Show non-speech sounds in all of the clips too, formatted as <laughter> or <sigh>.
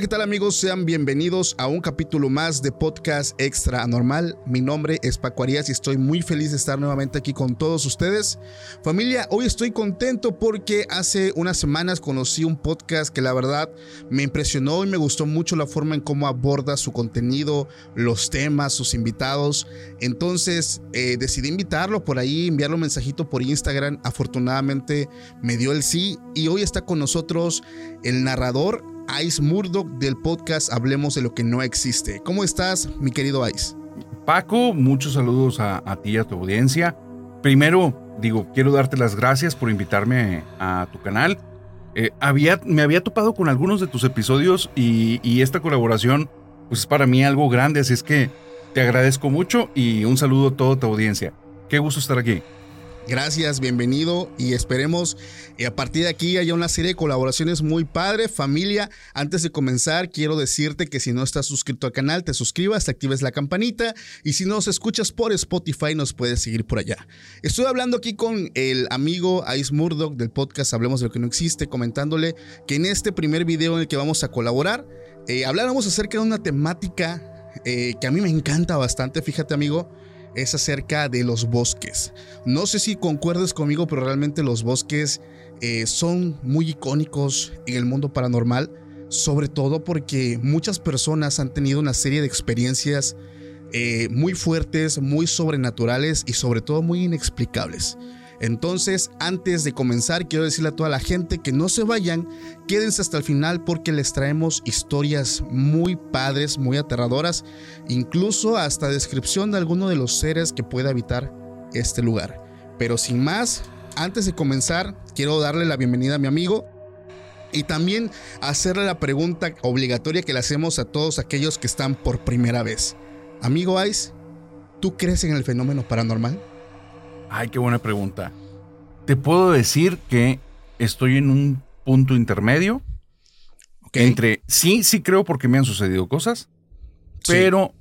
¿Qué tal amigos? Sean bienvenidos a un capítulo más de Podcast Extra Anormal. Mi nombre es Paco Arias y estoy muy feliz de estar nuevamente aquí con todos ustedes. Familia, hoy estoy contento porque hace unas semanas conocí un podcast que la verdad me impresionó y me gustó mucho la forma en cómo aborda su contenido, los temas, sus invitados. Entonces eh, decidí invitarlo por ahí, enviarle un mensajito por Instagram. Afortunadamente me dio el sí y hoy está con nosotros el narrador Ice Murdoch del podcast Hablemos de lo que no existe. ¿Cómo estás, mi querido Ice? Paco, muchos saludos a, ti y a tu audiencia. Primero, digo, quiero darte las gracias por invitarme a tu canal. Eh, había, me había topado con algunos de tus episodios y, y esta colaboración pues es para mí algo grande, así es que te agradezco mucho y un saludo a toda tu audiencia. Qué gusto estar aquí. Gracias, bienvenido y esperemos y a partir de aquí haya una serie de colaboraciones muy padre. Familia, antes de comenzar, quiero decirte que si no estás suscrito al canal, te suscribas, actives la campanita y si nos escuchas por Spotify, nos puedes seguir por allá. Estoy hablando aquí con el amigo Ice Murdoch del podcast Hablemos de lo que no existe, comentándole que en este primer video en el que vamos a colaborar, eh, acerca de una temática eh, que a mí me encanta bastante, fíjate amigo es acerca de los bosques. No sé si concuerdes conmigo, pero realmente los bosques eh, son muy icónicos en el mundo paranormal, sobre todo porque muchas personas han tenido una serie de experiencias eh, muy fuertes, muy sobrenaturales y sobre todo muy inexplicables. Entonces, antes de comenzar, quiero decirle a toda la gente que no se vayan, quédense hasta el final porque les traemos historias muy padres, muy aterradoras, incluso hasta descripción de alguno de los seres que puede habitar este lugar. Pero sin más, antes de comenzar, quiero darle la bienvenida a mi amigo y también hacerle la pregunta obligatoria que le hacemos a todos aquellos que están por primera vez. Amigo Ice, ¿tú crees en el fenómeno paranormal? Ay, qué buena pregunta. Te puedo decir que estoy en un punto intermedio entre sí, sí creo porque me han sucedido cosas, pero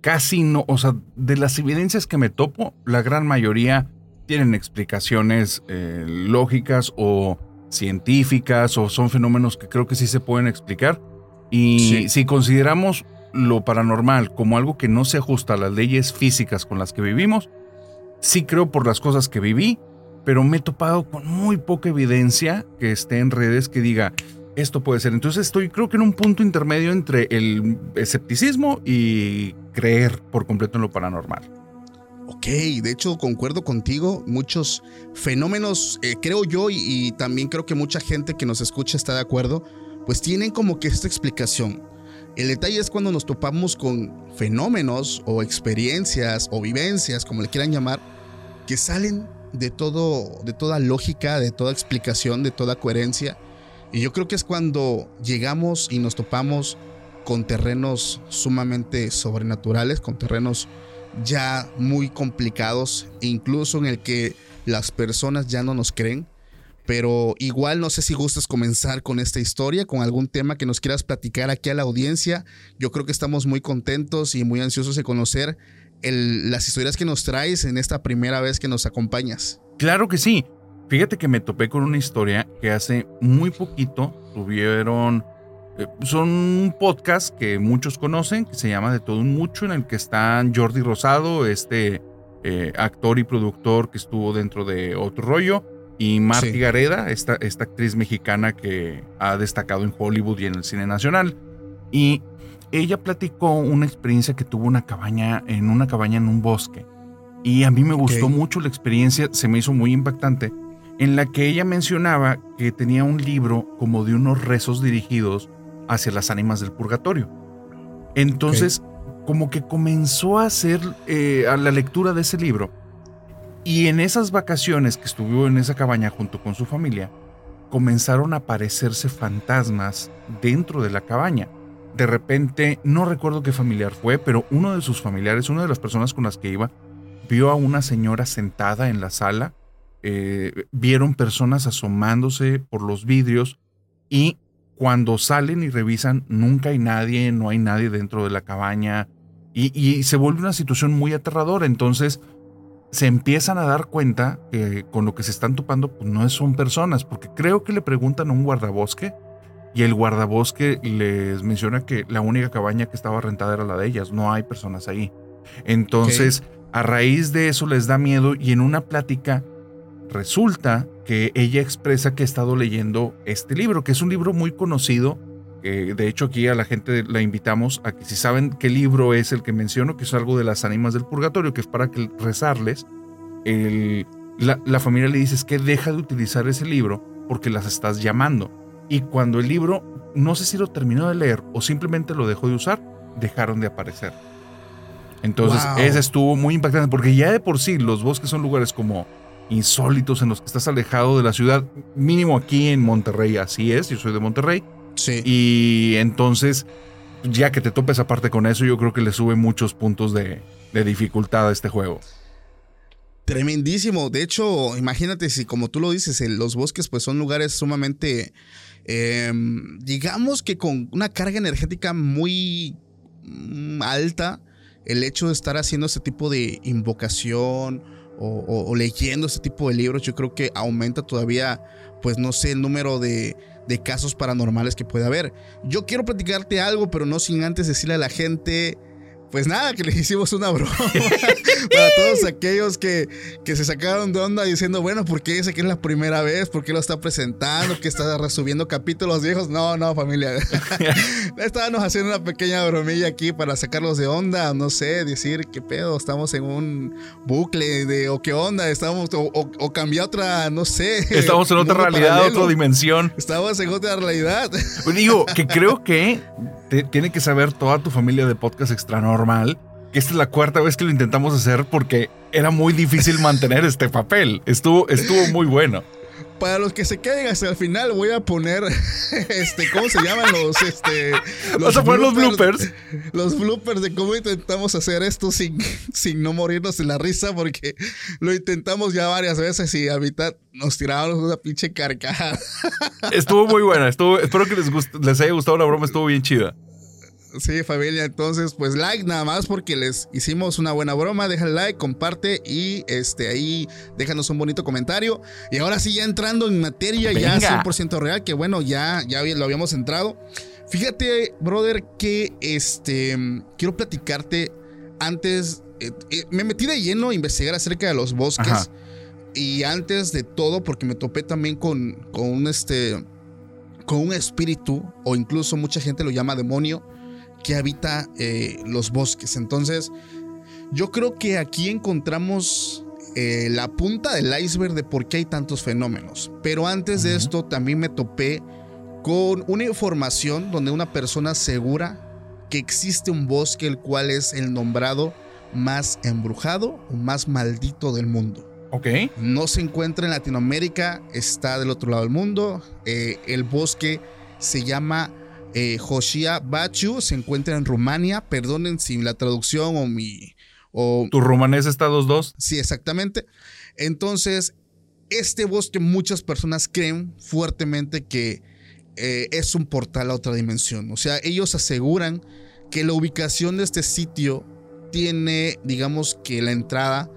casi no, o sea, de las evidencias que me topo, la gran mayoría tienen explicaciones eh, lógicas o científicas o son fenómenos que creo que sí se pueden explicar. Y si consideramos lo paranormal como algo que no se ajusta a las leyes físicas con las que vivimos, sí creo por las cosas que viví, pero me he topado con muy poca evidencia que esté en redes que diga, esto puede ser. Entonces estoy creo que en un punto intermedio entre el escepticismo y creer por completo en lo paranormal. Ok, de hecho concuerdo contigo, muchos fenómenos, eh, creo yo, y, y, también creo que mucha gente que nos escucha está de acuerdo, pues tienen como que esta explicación. El detalle es cuando nos topamos con fenómenos o experiencias o vivencias, como le quieran llamar, que salen de todo, de toda lógica, de toda explicación, de toda coherencia. Y yo creo que es cuando llegamos y nos topamos con terrenos sumamente sobrenaturales, con terrenos ya muy complicados, incluso en el que las personas ya no nos creen. Pero igual no sé si gustas comenzar con esta historia, con algún tema que nos quieras platicar aquí a la audiencia. Yo creo que estamos muy contentos y muy ansiosos de conocer las historias que nos traes en esta primera vez que nos acompañas. Claro que sí. Fíjate que me topé con una historia que hace muy poquito tuvieron... Eh, son un podcast que muchos conocen, que se llama De todo un mucho, en el que están Jordi Rosado, este eh, actor y productor que estuvo dentro de Otro Rollo, y Marty Gareda, esta, esta actriz mexicana que ha destacado en Hollywood y en el cine nacional. Y ella platicó una experiencia que tuvo una cabaña, en una cabaña en un bosque. Y a mí me gustó mucho la experiencia, se me hizo muy impactante, en la que ella mencionaba que tenía un libro como de unos rezos dirigidos hacia las ánimas del purgatorio. Entonces, como que comenzó a hacer eh, a la lectura de ese libro y en esas vacaciones que estuvo en esa cabaña junto con su familia, comenzaron a aparecerse fantasmas dentro de la cabaña. De repente, no recuerdo qué familiar fue, pero uno de sus familiares, una de las personas con las que iba, vio a una señora sentada en la sala, eh, vieron personas asomándose por los vidrios y cuando salen y revisan, nunca hay nadie, no hay nadie dentro de la cabaña y, se vuelve una situación muy aterradora. Entonces, se empiezan a dar cuenta que con lo que se están topando pues no son personas, porque creo que le preguntan a un guardabosque y el guardabosque les menciona que la única cabaña que estaba rentada era la de ellas, no hay personas ahí. Entonces, a raíz de eso les da miedo y en una plática resulta que ella expresa que ha estado leyendo este libro, que es un libro muy conocido de hecho, aquí a la gente la invitamos a que si saben qué libro es el que menciono, que es algo de las ánimas del purgatorio, que es para que rezarles, la, familia le dice es que deja de utilizar ese libro porque las estás llamando. Y cuando el libro, no sé si lo terminó de leer o simplemente lo dejó de usar, dejaron de aparecer. Entonces, ese estuvo muy impactante porque ya de por sí los bosques son lugares como insólitos en los que estás alejado de la ciudad, mínimo aquí en Monterrey, así es, yo soy de Monterrey Sí. Y entonces, ya que te topes aparte con eso, yo creo que le sube muchos puntos de, dificultad a este juego. Tremendísimo. De hecho, imagínate si, como tú lo dices, los bosques pues son lugares sumamente, em, digamos que con una carga energética muy mm, alta. El hecho de estar haciendo este tipo de invocación o leyendo este tipo de libros, yo creo que aumenta todavía, pues no sé, el número de, de casos paranormales que puede haber. Yo quiero platicarte algo, pero no sin antes decirle a la gente pues nada, que les <laughs> hicimos una broma para todos aquellos que, que, se sacaron de onda diciendo, bueno, ¿por qué dice que es la primera vez? ¿Por qué lo está presentando? ¿Que está resubiendo capítulos viejos? No, no, familia. <laughs> Estábamos haciendo una pequeña bromilla aquí para sacarlos de onda, no sé, decir qué pedo, estamos en un bucle de o qué onda, estamos o, o, cambiar otra, no sé. Estamos en otra realidad, otra dimensión. Estamos en otra realidad. Digo, que creo que tiene que saber toda tu familia de podcast extra normal que esta es la cuarta vez que lo intentamos hacer porque era muy difícil <laughs> mantener este papel. Estuvo, estuvo muy bueno para los que se queden hasta el final, voy a poner, <laughs> este, ¿cómo se llaman los, este, <laughs> Vas a poner los bloopers. Los bloopers de cómo intentamos hacer esto sin, sin no morirnos en la risa, porque lo intentamos ya varias veces y a mitad nos tirábamos una pinche carcajada. Estuvo muy buena, estuvo, espero que les, les haya gustado la broma, estuvo bien chida. Sí, familia. Entonces, pues like nada más porque les hicimos una buena broma. Deja el like, comparte y este ahí déjanos un bonito comentario. Y ahora sí, ya entrando en materia, ya 100% real, que bueno, ya, ya lo habíamos entrado. Fíjate, brother, que este quiero platicarte antes. Eh, eh, me metí de lleno a investigar acerca de los bosques. Y antes de todo, porque me topé también con, con un este. Con un espíritu, o incluso mucha gente lo llama demonio que habita eh, los bosques. Entonces, yo creo que aquí encontramos eh, la punta del iceberg de por qué hay tantos fenómenos. Pero antes de esto también me topé con una información donde una persona asegura que existe un bosque el cual es el nombrado más embrujado o más maldito del mundo. Ok. No se encuentra en Latinoamérica, está del otro lado del mundo. Eh, el bosque se llama eh, Josia Bachu se encuentra en Rumania. Perdonen si la traducción o mi. O, ¿Tu rumanés está 2-2? Sí, exactamente. Entonces, este bosque, muchas personas creen fuertemente que eh, es un portal a otra dimensión. O sea, ellos aseguran que la ubicación de este sitio tiene, digamos que la entrada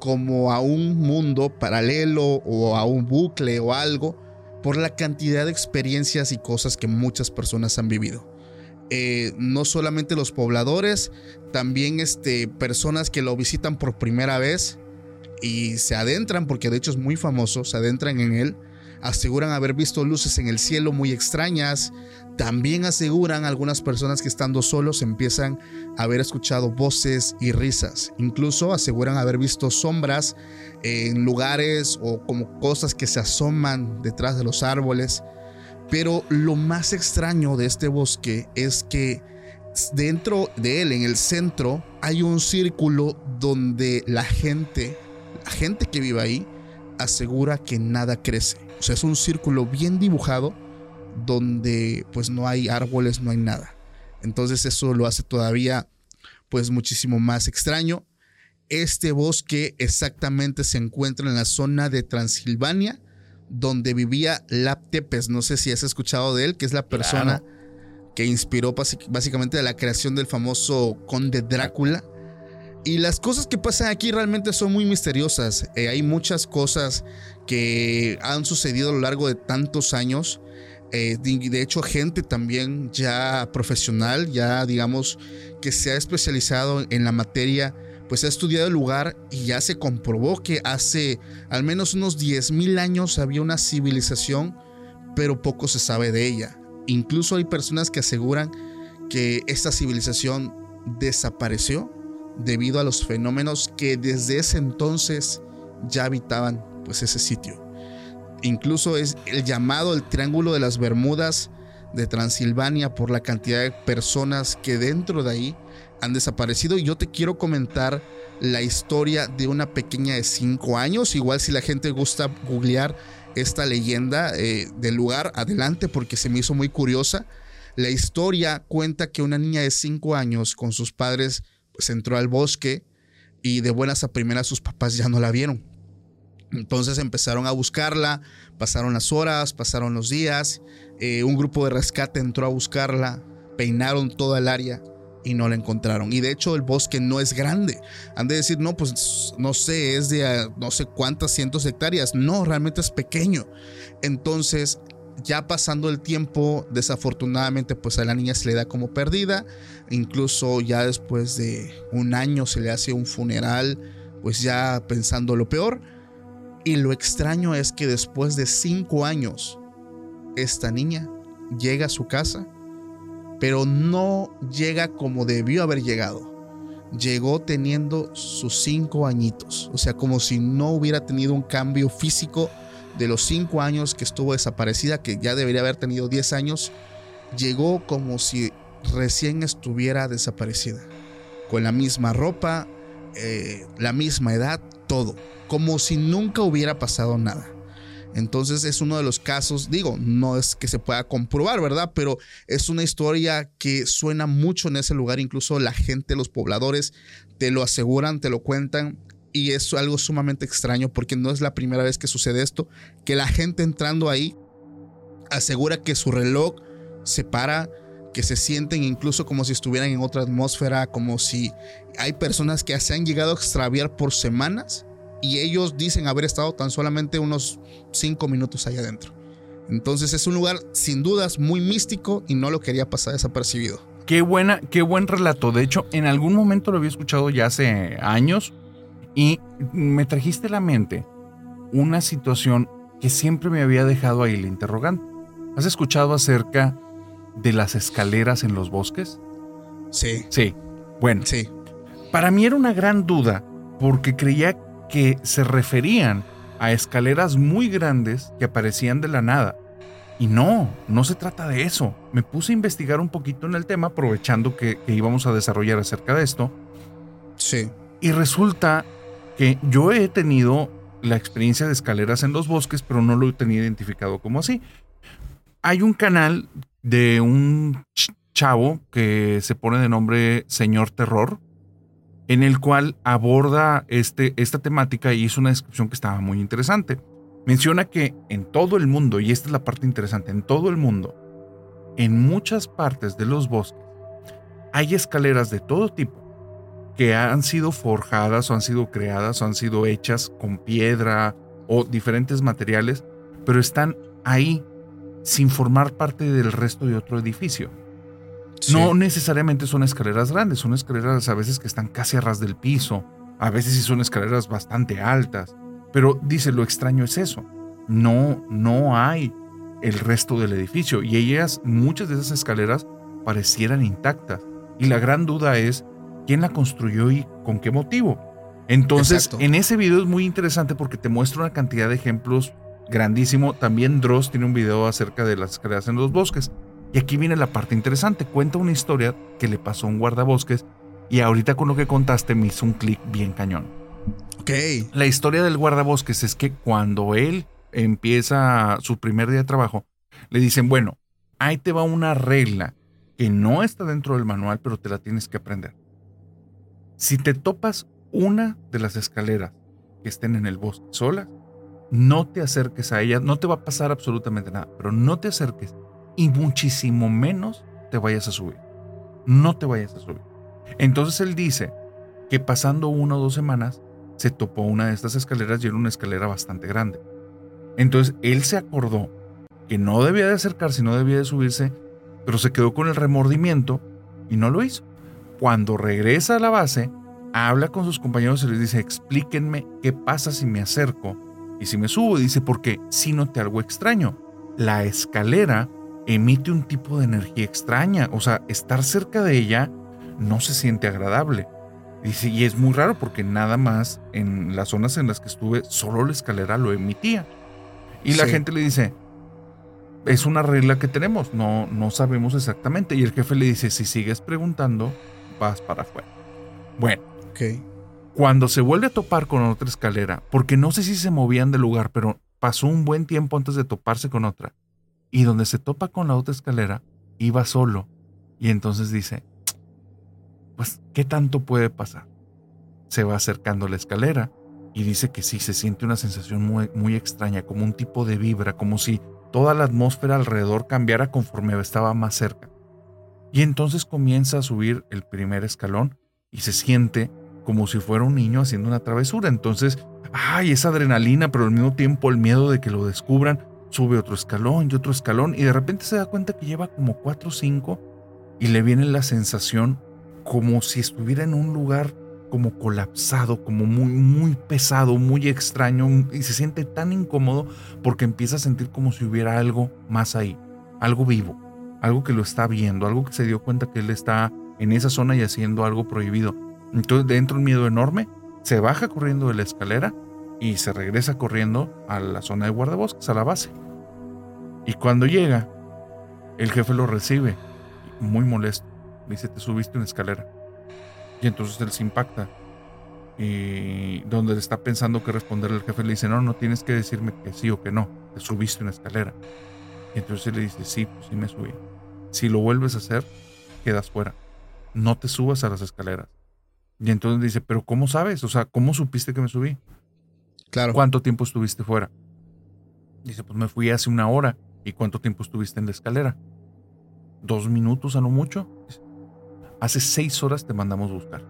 como a un mundo paralelo o a un bucle o algo por la cantidad de experiencias y cosas que muchas personas han vivido. eh, no solamente los pobladores, también este, personas que lo visitan por primera vez y se adentran, porque de hecho es muy famoso, se adentran en él, aseguran haber visto luces en el cielo muy extrañas, también aseguran algunas personas que estando solos empiezan a haber escuchado voces y risas, incluso aseguran haber visto sombras en lugares o como cosas que se asoman detrás de los árboles. Pero lo más extraño de este bosque es que dentro de él, en el centro, hay un círculo donde la gente, la gente que vive ahí, asegura que nada crece. O sea, es un círculo bien dibujado donde pues no hay árboles, no hay nada. Entonces eso lo hace todavía pues muchísimo más extraño. Este bosque exactamente se encuentra en la zona de Transilvania, donde vivía Lap Tepes. No sé si has escuchado de él, que es la persona que inspiró básicamente la creación del famoso Conde Drácula. Y las cosas que pasan aquí realmente son muy misteriosas. Eh, hay muchas cosas que han sucedido a lo largo de tantos años. Eh, de hecho, gente también ya profesional, ya digamos, que se ha especializado en la materia, pues ha estudiado el lugar y ya se comprobó que hace al menos unos 10.000 años había una civilización, pero poco se sabe de ella. Incluso hay personas que aseguran que esta civilización desapareció debido a los fenómenos que desde ese entonces ya habitaban pues ese sitio. Incluso es el llamado el Triángulo de las Bermudas de Transilvania por la cantidad de personas que dentro de ahí han desaparecido. Y yo te quiero comentar la historia de una pequeña de 5 años. Igual si la gente gusta googlear esta leyenda eh, del lugar, adelante porque se me hizo muy curiosa. La historia cuenta que una niña de 5 años con sus padres pues entró al bosque y de buenas a primeras sus papás ya no la vieron. Entonces empezaron a buscarla, pasaron las horas, pasaron los días, eh, un grupo de rescate entró a buscarla, peinaron toda el área y no la encontraron. Y de hecho el bosque no es grande. Han de decir, no, pues no sé, es de ah, no sé cuántas cientos de hectáreas. No, realmente es pequeño. Entonces, ya pasando el tiempo, desafortunadamente, pues a la niña se le da como perdida. Incluso ya después de un año se le hace un funeral, pues ya pensando lo peor. Y lo extraño es que después de cinco años, esta niña llega a su casa pero no llega como debió haber llegado. Llegó teniendo sus cinco añitos, o sea, como si no hubiera tenido un cambio físico de los cinco años que estuvo desaparecida, que ya debería haber tenido diez años. Llegó como si recién estuviera desaparecida, con la misma ropa, eh, la misma edad, todo, como si nunca hubiera pasado nada. Entonces es uno de los casos, digo, no es que se pueda comprobar, ¿verdad? Pero es una historia que suena mucho en ese lugar, incluso la gente, los pobladores, te lo aseguran, te lo cuentan. Y es algo sumamente extraño porque no es la primera vez que sucede esto, que la gente entrando ahí asegura que su reloj se para, que se sienten incluso como si estuvieran en otra atmósfera, como si hay personas que se han llegado a extraviar por semanas y ellos dicen haber estado tan solamente unos cinco minutos allá adentro. Entonces es un lugar sin dudas muy místico y no lo quería pasar desapercibido. Qué buena, qué buen relato. De hecho, en algún momento lo había escuchado ya hace años y me trajiste a la mente una situación que siempre me había dejado ahí el interrogante. ¿Has escuchado acerca de las escaleras en los bosques? Sí. Sí. Bueno. Sí. Para mí era una gran duda porque creía que se referían a escaleras muy grandes que aparecían de la nada. Y no, no se trata de eso. Me puse a investigar un poquito en el tema, aprovechando que, íbamos a desarrollar acerca de esto. Sí. Y resulta que yo he tenido la experiencia de escaleras en los bosques, pero no lo he tenido identificado como así. Hay un canal de un chavo que se pone de nombre Señor Terror, en el cual aborda este, esta temática y hizo una descripción que estaba muy interesante. Menciona que en todo el mundo, y esta es la parte interesante, en todo el mundo, en muchas partes de los bosques, hay escaleras de todo tipo que han sido forjadas o han sido creadas o han sido hechas con piedra o diferentes materiales, pero están ahí sin formar parte del resto de otro edificio. No necesariamente son escaleras grandes, son escaleras a veces que están casi a ras del piso, a veces sí son escaleras bastante altas, pero dice, lo extraño es eso, no, no hay el resto del edificio y ellas, muchas de esas escaleras parecieran intactas. Y la gran duda es, ¿quién la construyó y con qué motivo? Entonces, en ese video es muy interesante porque te muestra una cantidad de ejemplos grandísimo. También Dross tiene un video acerca de las escaleras en los bosques. Y aquí viene la parte interesante. Cuenta una historia que le pasó a un guardabosques y ahorita con lo que contaste me hizo un clic bien cañón. Ok. La historia del guardabosques es que cuando él empieza su primer día de trabajo, le dicen, bueno, ahí te va una regla que no está dentro del manual, pero te la tienes que aprender. Si te topas una de las escaleras que estén en el bosque solas, no te acerques a ellas, no te va a pasar absolutamente nada, pero no te acerques y muchísimo menos te vayas a subir. No te vayas a subir. Entonces él dice que pasando una o dos semanas se topó una de estas escaleras y era una escalera bastante grande. Entonces él se acordó que no debía de acercarse, no debía de subirse, pero se quedó con el remordimiento y no lo hizo. Cuando regresa a la base, habla con sus compañeros y les dice, explíquenme qué pasa si me acerco y si me subo. dice, porque si noté algo extraño. La escalera emite un tipo de energía extraña, o sea, estar cerca de ella no se siente agradable. Dice, y es muy raro porque nada más en las zonas en las que estuve, solo la escalera lo emitía. Y la gente le dice, es una regla que tenemos, no, no sabemos exactamente. Y el jefe le dice, si sigues preguntando, vas para afuera. Bueno, cuando se vuelve a topar con otra escalera, porque no sé si se movían de lugar, pero pasó un buen tiempo antes de toparse con otra. Y donde se topa con la otra escalera, iba solo. Y entonces dice, pues, ¿qué tanto puede pasar? Se va acercando la escalera y dice que sí, se siente una sensación muy, muy extraña, como un tipo de vibra, como si toda la atmósfera alrededor cambiara conforme estaba más cerca. Y entonces comienza a subir el primer escalón y se siente como si fuera un niño haciendo una travesura. Entonces, ay, esa adrenalina, pero al mismo tiempo el miedo de que lo descubran, sube otro escalón y otro escalón y de repente se da cuenta que lleva como cuatro o cinco y le viene la sensación como si estuviera en un lugar como colapsado, como muy, muy pesado, muy extraño, y se siente tan incómodo porque empieza a sentir como si hubiera algo más ahí, algo vivo, algo que lo está viendo, algo que se dio cuenta que él está en esa zona y haciendo algo prohibido. Entonces dentro un miedo enorme, se baja corriendo de la escalera y se regresa corriendo a la zona de guardabosques, a la base. Y cuando llega, el jefe lo recibe, muy molesto. dice, te subiste una escalera. Y entonces él se impacta. Y donde está pensando que responderle al jefe, le dice, no, no tienes que decirme que sí o que no, te subiste una escalera. Y entonces él le dice, sí, pues sí me subí. Si lo vuelves a hacer, quedas fuera. No te subas a las escaleras. Y entonces dice, pero ¿cómo sabes? O sea, ¿cómo supiste que me subí? Claro. ¿Cuánto tiempo estuviste fuera? Dice, pues me fui hace una hora. ¿Y cuánto tiempo estuviste en la escalera? Dos minutos a lo mucho. Hace seis horas te mandamos buscar.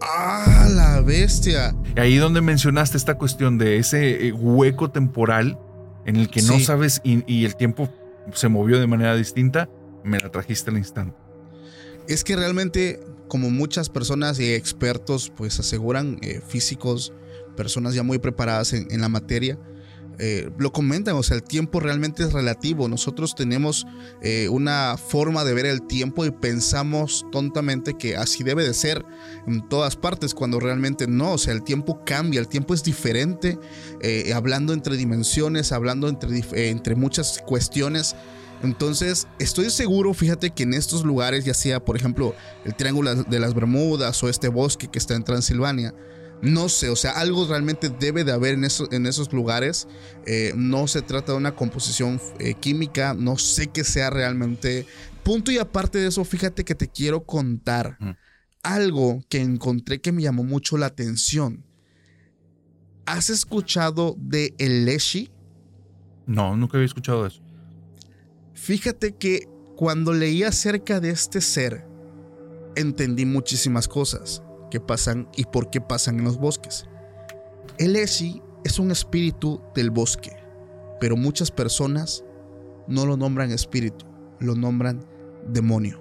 ¡Ah, la bestia! Y ahí donde mencionaste esta cuestión de ese eh, hueco temporal en el que no sabes y, el tiempo se movió de manera distinta, me la trajiste al instante. Es que realmente, como muchas personas y expertos, pues aseguran, eh, físicos, personas ya muy preparadas en la materia, eh, lo comentan, o sea, el tiempo realmente es relativo. Nosotros tenemos eh, una forma de ver el tiempo y pensamos tontamente que así debe de ser en todas partes, cuando realmente no, o sea, el tiempo cambia, el tiempo es diferente, hablando entre dimensiones, hablando entre, entre muchas cuestiones. Entonces, estoy seguro, fíjate que en estos lugares, ya sea por ejemplo el Triángulo de las Bermudas o este bosque que está en Transilvania, no sé, o sea, algo realmente debe de haber en, en esos lugares. Eh, no se trata de una composición eh, química, no sé qué sea realmente. Punto y aparte de eso, fíjate que te quiero contar algo que encontré que me llamó mucho la atención. ¿Has escuchado de el Leshi? No, nunca había escuchado eso. Fíjate que cuando leí acerca de este ser, entendí muchísimas cosas que pasan y por qué pasan en los bosques. El Esi es un espíritu del bosque, pero muchas personas no lo nombran espíritu, lo nombran demonio.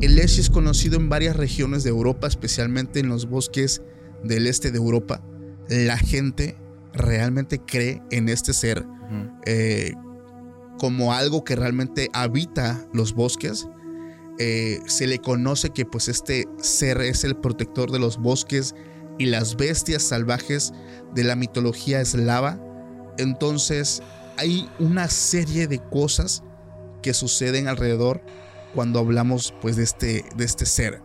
El Leshy es conocido en varias regiones de Europa, especialmente en los bosques del este de Europa. La gente realmente cree en este ser eh, como algo que realmente habita los bosques. Eh, se le conoce que pues este ser es el protector de los bosques y las bestias salvajes de la mitología eslava. Entonces hay una serie de cosas que suceden alrededor cuando hablamos pues de este, de este ser.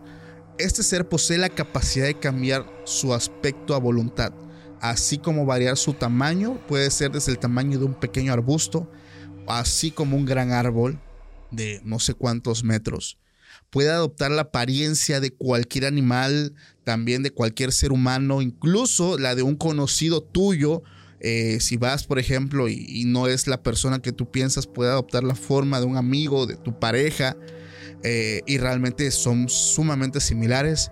Este ser posee la capacidad de cambiar su aspecto a voluntad, así como variar su tamaño, puede ser desde el tamaño de un pequeño arbusto, así como un gran árbol de no sé cuántos metros. Puede adoptar la apariencia de cualquier animal, también de cualquier ser humano, incluso la de un conocido tuyo eh, si vas, por ejemplo, y, no es la persona que tú piensas, puede adoptar la forma de un amigo, de tu pareja, eh, y realmente son sumamente similares.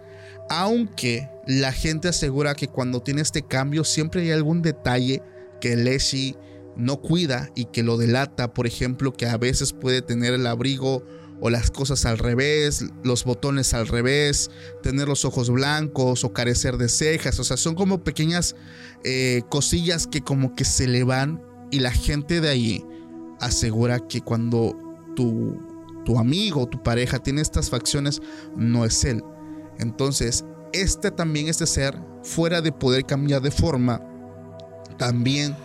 Aunque la gente asegura que cuando tiene este cambio siempre hay algún detalle que Leslie no cuida y que lo delata, por ejemplo, que a veces puede tener el abrigo o las cosas al revés, los botones al revés, tener los ojos blancos o carecer de cejas, o sea, son como pequeñas eh, cosillas que como que se le van y la gente de ahí asegura que cuando tu, tu amigo, tu pareja tiene estas facciones, no es él. Entonces, este también, este ser, fuera de poder cambiar de forma, también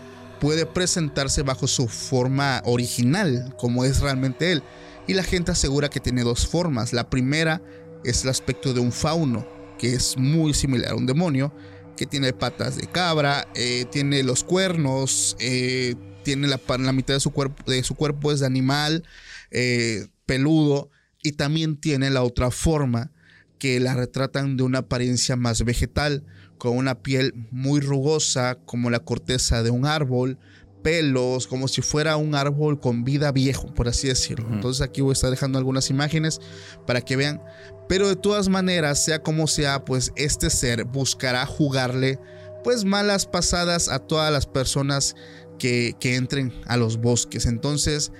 puede presentarse bajo su forma original, como es realmente él y la gente asegura que tiene dos formas. La primera es el aspecto de un fauno, que es muy similar a un demonio, que tiene patas de cabra, eh, tiene los cuernos, eh, tiene la, mitad de su, cuerpo, de su cuerpo es de animal, eh, peludo, y también tiene la otra forma que la retratan de una apariencia más vegetal, con una piel muy rugosa como la corteza de un árbol, pelos, como si fuera un árbol con vida viejo, por así decirlo. Entonces aquí voy a estar dejando algunas imágenes para que vean. Pero de todas maneras, sea como sea, pues este ser buscará jugarle pues malas pasadas a todas las personas que, que entren a los bosques. Entonces,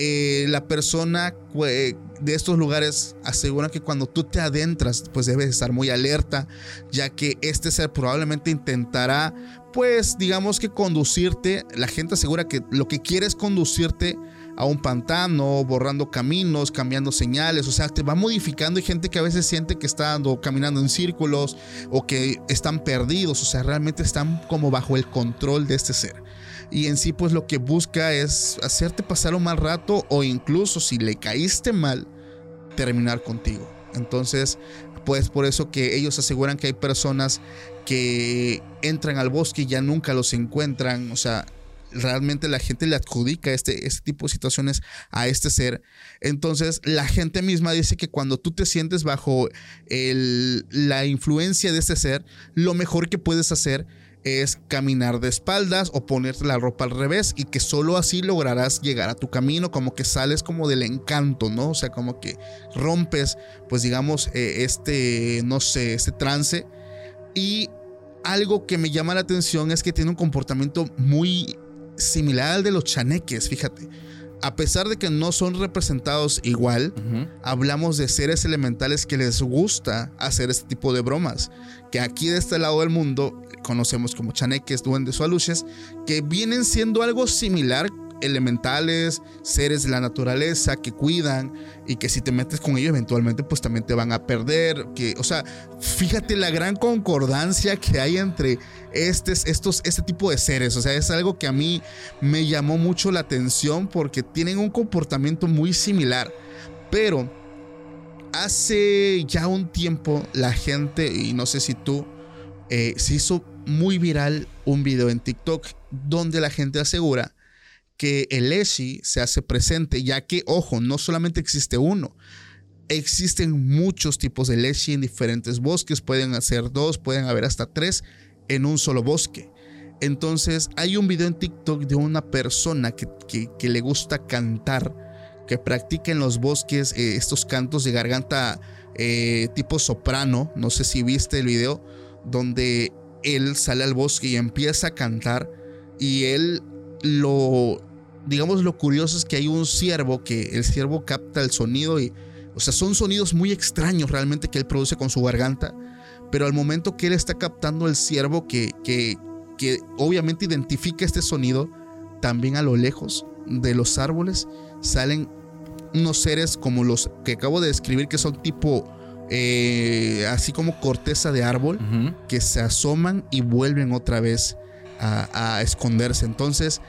eh, la persona de estos lugares asegura que cuando tú te adentras, pues debes estar muy alerta, ya que este ser probablemente intentará, pues digamos que conducirte. La gente asegura que lo que quiere es conducirte a un pantano, borrando caminos, cambiando señales, o sea, te va modificando. Hay gente que a veces siente que está caminando en círculos o que están perdidos, o sea, realmente están como bajo el control de este ser y en sí pues lo que busca es hacerte pasar un mal rato o incluso si le caíste mal, terminar contigo. Entonces, pues por eso que ellos aseguran que hay personas que entran al bosque y ya nunca los encuentran, o sea, realmente la gente le adjudica este, este tipo de situaciones a este ser. Entonces, la gente misma dice que cuando tú te sientes bajo la influencia de este ser, lo mejor que puedes hacer es caminar de espaldas o ponerte la ropa al revés y que solo así lograrás llegar a tu camino, como que sales como del encanto, ¿no? O sea, como que rompes, pues digamos, eh, este, no sé, este trance. Y algo que me llama la atención es que tiene un comportamiento muy similar al de los chaneques, fíjate a pesar de que no son representados igual, hablamos de seres elementales que les gusta hacer este tipo de bromas. Que aquí de este lado del mundo conocemos como chaneques, duendes o aluches, que vienen siendo algo similar elementales, seres de la naturaleza que cuidan y que si te metes con ellos eventualmente pues también te van a perder, que o sea, fíjate la gran concordancia que hay entre estos, este tipo de seres, o sea, es algo que a mí me llamó mucho la atención porque tienen un comportamiento muy similar, pero hace ya un tiempo la gente, y no sé si tú, eh, se hizo muy viral un video en TikTok donde la gente asegura que el ESI se hace presente, ya que, ojo, no solamente existe uno, existen muchos tipos de leshi en diferentes bosques, pueden ser dos, pueden haber hasta tres en un solo bosque. Entonces, hay un video en TikTok de una persona que, le gusta cantar, que practica en los bosques eh, estos cantos de garganta eh, tipo soprano. No sé si viste el video, donde él sale al bosque y empieza a cantar y él lo digamos, lo curioso es que hay un ciervo que el ciervo capta el sonido y, O sea, son sonidos muy extraños realmente que él produce con su garganta, pero al momento que él está captando el ciervo que, que, que obviamente identifica este sonido, también a lo lejos de los árboles salen unos seres como los que acabo de describir, que son tipo eh, así como corteza de árbol, que se asoman y vuelven otra vez a, esconderse. Entonces,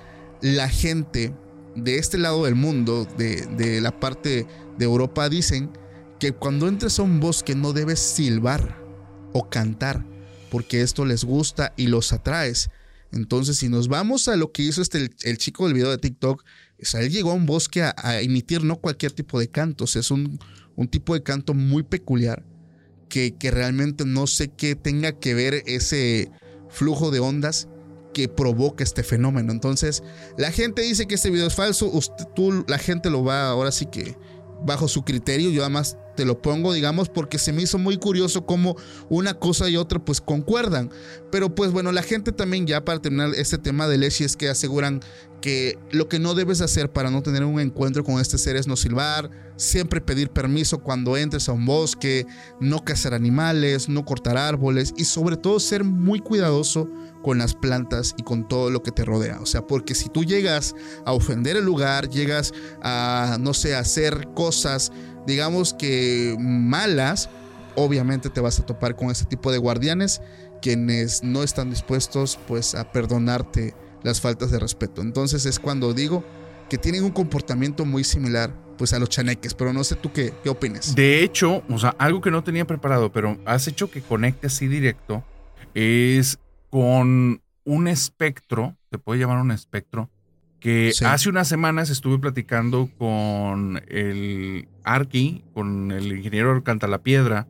la gente de este lado del mundo, de, de, la parte de Europa, dicen que cuando entres a un bosque no debes silbar o cantar, porque esto les gusta y los atraes. Entonces, si nos vamos a lo que hizo este, el, chico del video de TikTok, él llegó a un bosque a, emitir no cualquier tipo de cantos, es un, un tipo de canto muy peculiar que, que, realmente no sé qué tenga que ver ese flujo de ondas que provoca este fenómeno. Entonces, la gente dice que este video es falso, tú, la gente lo va ahora sí que bajo su criterio, yo además te lo pongo, digamos, porque se me hizo muy curioso cómo una cosa y otra pues concuerdan. Pero pues bueno, la gente también ya para terminar este tema de Leshi es que aseguran que lo que no debes hacer para no tener un encuentro con este ser es no silbar, siempre pedir permiso cuando entres a un bosque, no cazar animales, no cortar árboles y sobre todo ser muy cuidadoso con las plantas y con todo lo que te rodea. O sea, porque si tú llegas a ofender el lugar, llegas a, no sé, hacer cosas digamos que malas, obviamente te vas a topar con este tipo de guardianes quienes no están dispuestos pues a perdonarte las faltas de respeto. Entonces es cuando digo que tienen un comportamiento muy similar pues a los chaneques, pero no sé tú qué, qué opinas. De hecho, o sea, algo que no tenía preparado, pero has hecho que conecte así directo, es con un espectro, te puede llamar un espectro, que hace unas semanas estuve platicando con el Arqui, con el ingeniero Cantalapiedra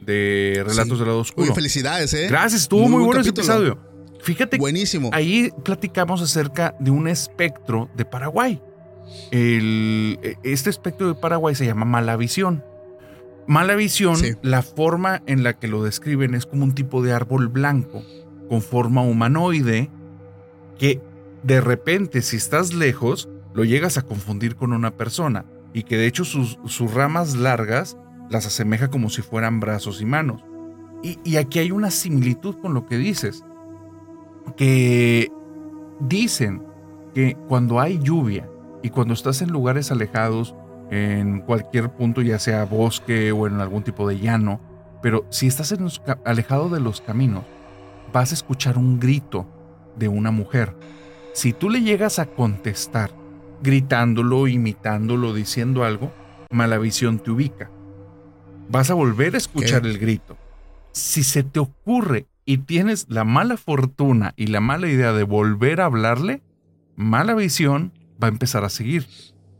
de Relatos del Lado Oscuro. Muy felicidades, ¿eh? Gracias, estuvo muy, bueno ese episodio. Fíjate, Buenísimo. ahí platicamos acerca de un espectro de Paraguay. El, este espectro de Paraguay se llama Malavisión. Malavisión, la forma en la que lo describen es como un tipo de árbol blanco con forma humanoide que de repente, si estás lejos, lo llegas a confundir con una persona y que de hecho sus, ramas largas las asemeja como si fueran brazos y manos. Y, aquí hay una similitud con lo que dices, que dicen que cuando hay lluvia y cuando estás en lugares alejados, en cualquier punto, ya sea bosque o en algún tipo de llano, pero si estás en alejado de los caminos, vas a escuchar un grito de una mujer si tú le llegas a contestar gritándolo, imitándolo, diciendo algo, Malavisión te ubica. Vas a volver a escuchar el grito. Si se te ocurre y tienes la mala fortuna y la mala idea de volver a hablarle, Malavisión va a empezar a seguir.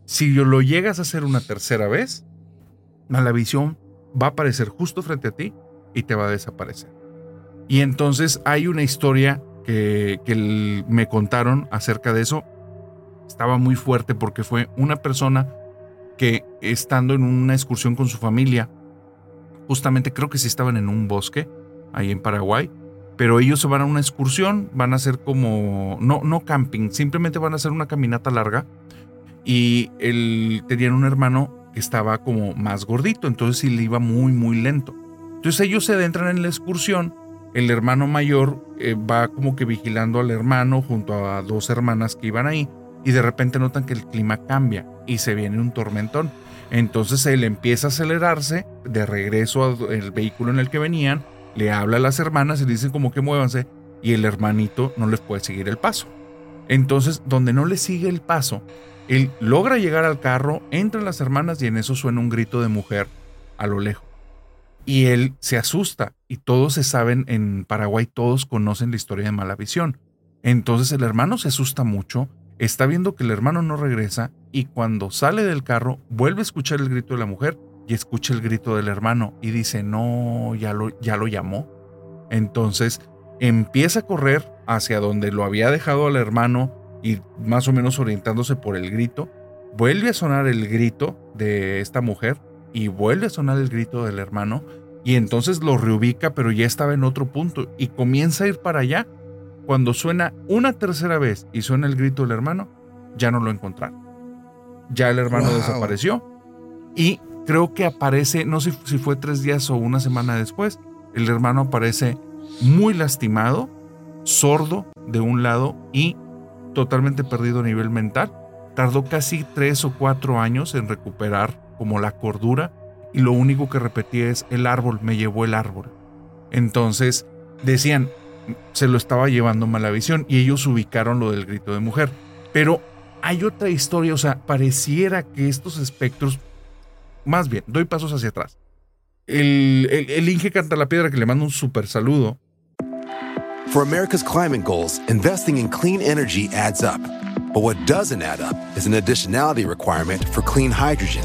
Si lo llegas a hacer una tercera vez, Malavisión va a aparecer justo frente a ti y te va a desaparecer. Y entonces hay una historia que, me contaron acerca de eso estaba muy fuerte porque fue una persona que estando en una excursión con su familia, justamente creo que sí estaban en un bosque ahí en Paraguay, pero ellos se van a una excursión, van a hacer como, no, no camping, simplemente van a hacer una caminata larga y él tenían un hermano que estaba como más gordito, entonces sí le iba muy, muy lento. Entonces ellos se adentran en la excursión el hermano mayor eh, va como que vigilando al hermano junto a dos hermanas que iban ahí y de repente notan que el clima cambia y se viene un tormentón. Entonces él empieza a acelerarse de regreso al vehículo en el que venían, le habla a las hermanas y dice como que muévanse y el hermanito no les puede seguir el paso. Entonces, donde no le sigue el paso, él logra llegar al carro, entra las hermanas y en eso suena un grito de mujer a lo lejos. Y él se asusta y todos se saben en Paraguay, todos conocen la historia de Malavisión. Entonces el hermano se asusta mucho, está viendo que el hermano no regresa y cuando sale del carro vuelve a escuchar el grito de la mujer y escucha el grito del hermano y dice, no, ya lo, ya lo llamó. Entonces empieza a correr hacia donde lo había dejado al hermano y más o menos orientándose por el grito. Vuelve a sonar el grito de esta mujer y vuelve a sonar el grito del hermano y entonces lo reubica pero ya estaba en otro punto y comienza a ir para allá. Cuando suena una tercera vez y suena el grito del hermano, ya no lo encontraron. Ya el hermano desapareció y creo que aparece, no sé si fue tres días o una semana después, el hermano aparece muy lastimado, sordo de un lado y totalmente perdido a nivel mental. Tardó casi tres o cuatro años en recuperar como la cordura y lo único que repetía es el árbol, me llevó el árbol. Entonces decían, se lo estaba llevando mala visión y ellos ubicaron lo del grito de mujer. Pero hay otra historia, o sea, pareciera que estos espectros, más bien, doy pasos hacia atrás. El, el, el Inge canta la piedra que le mando un super saludo. For America's climate goals, investing in clean energy adds up. But what doesn't add up is an additionality requirement for clean hydrogen.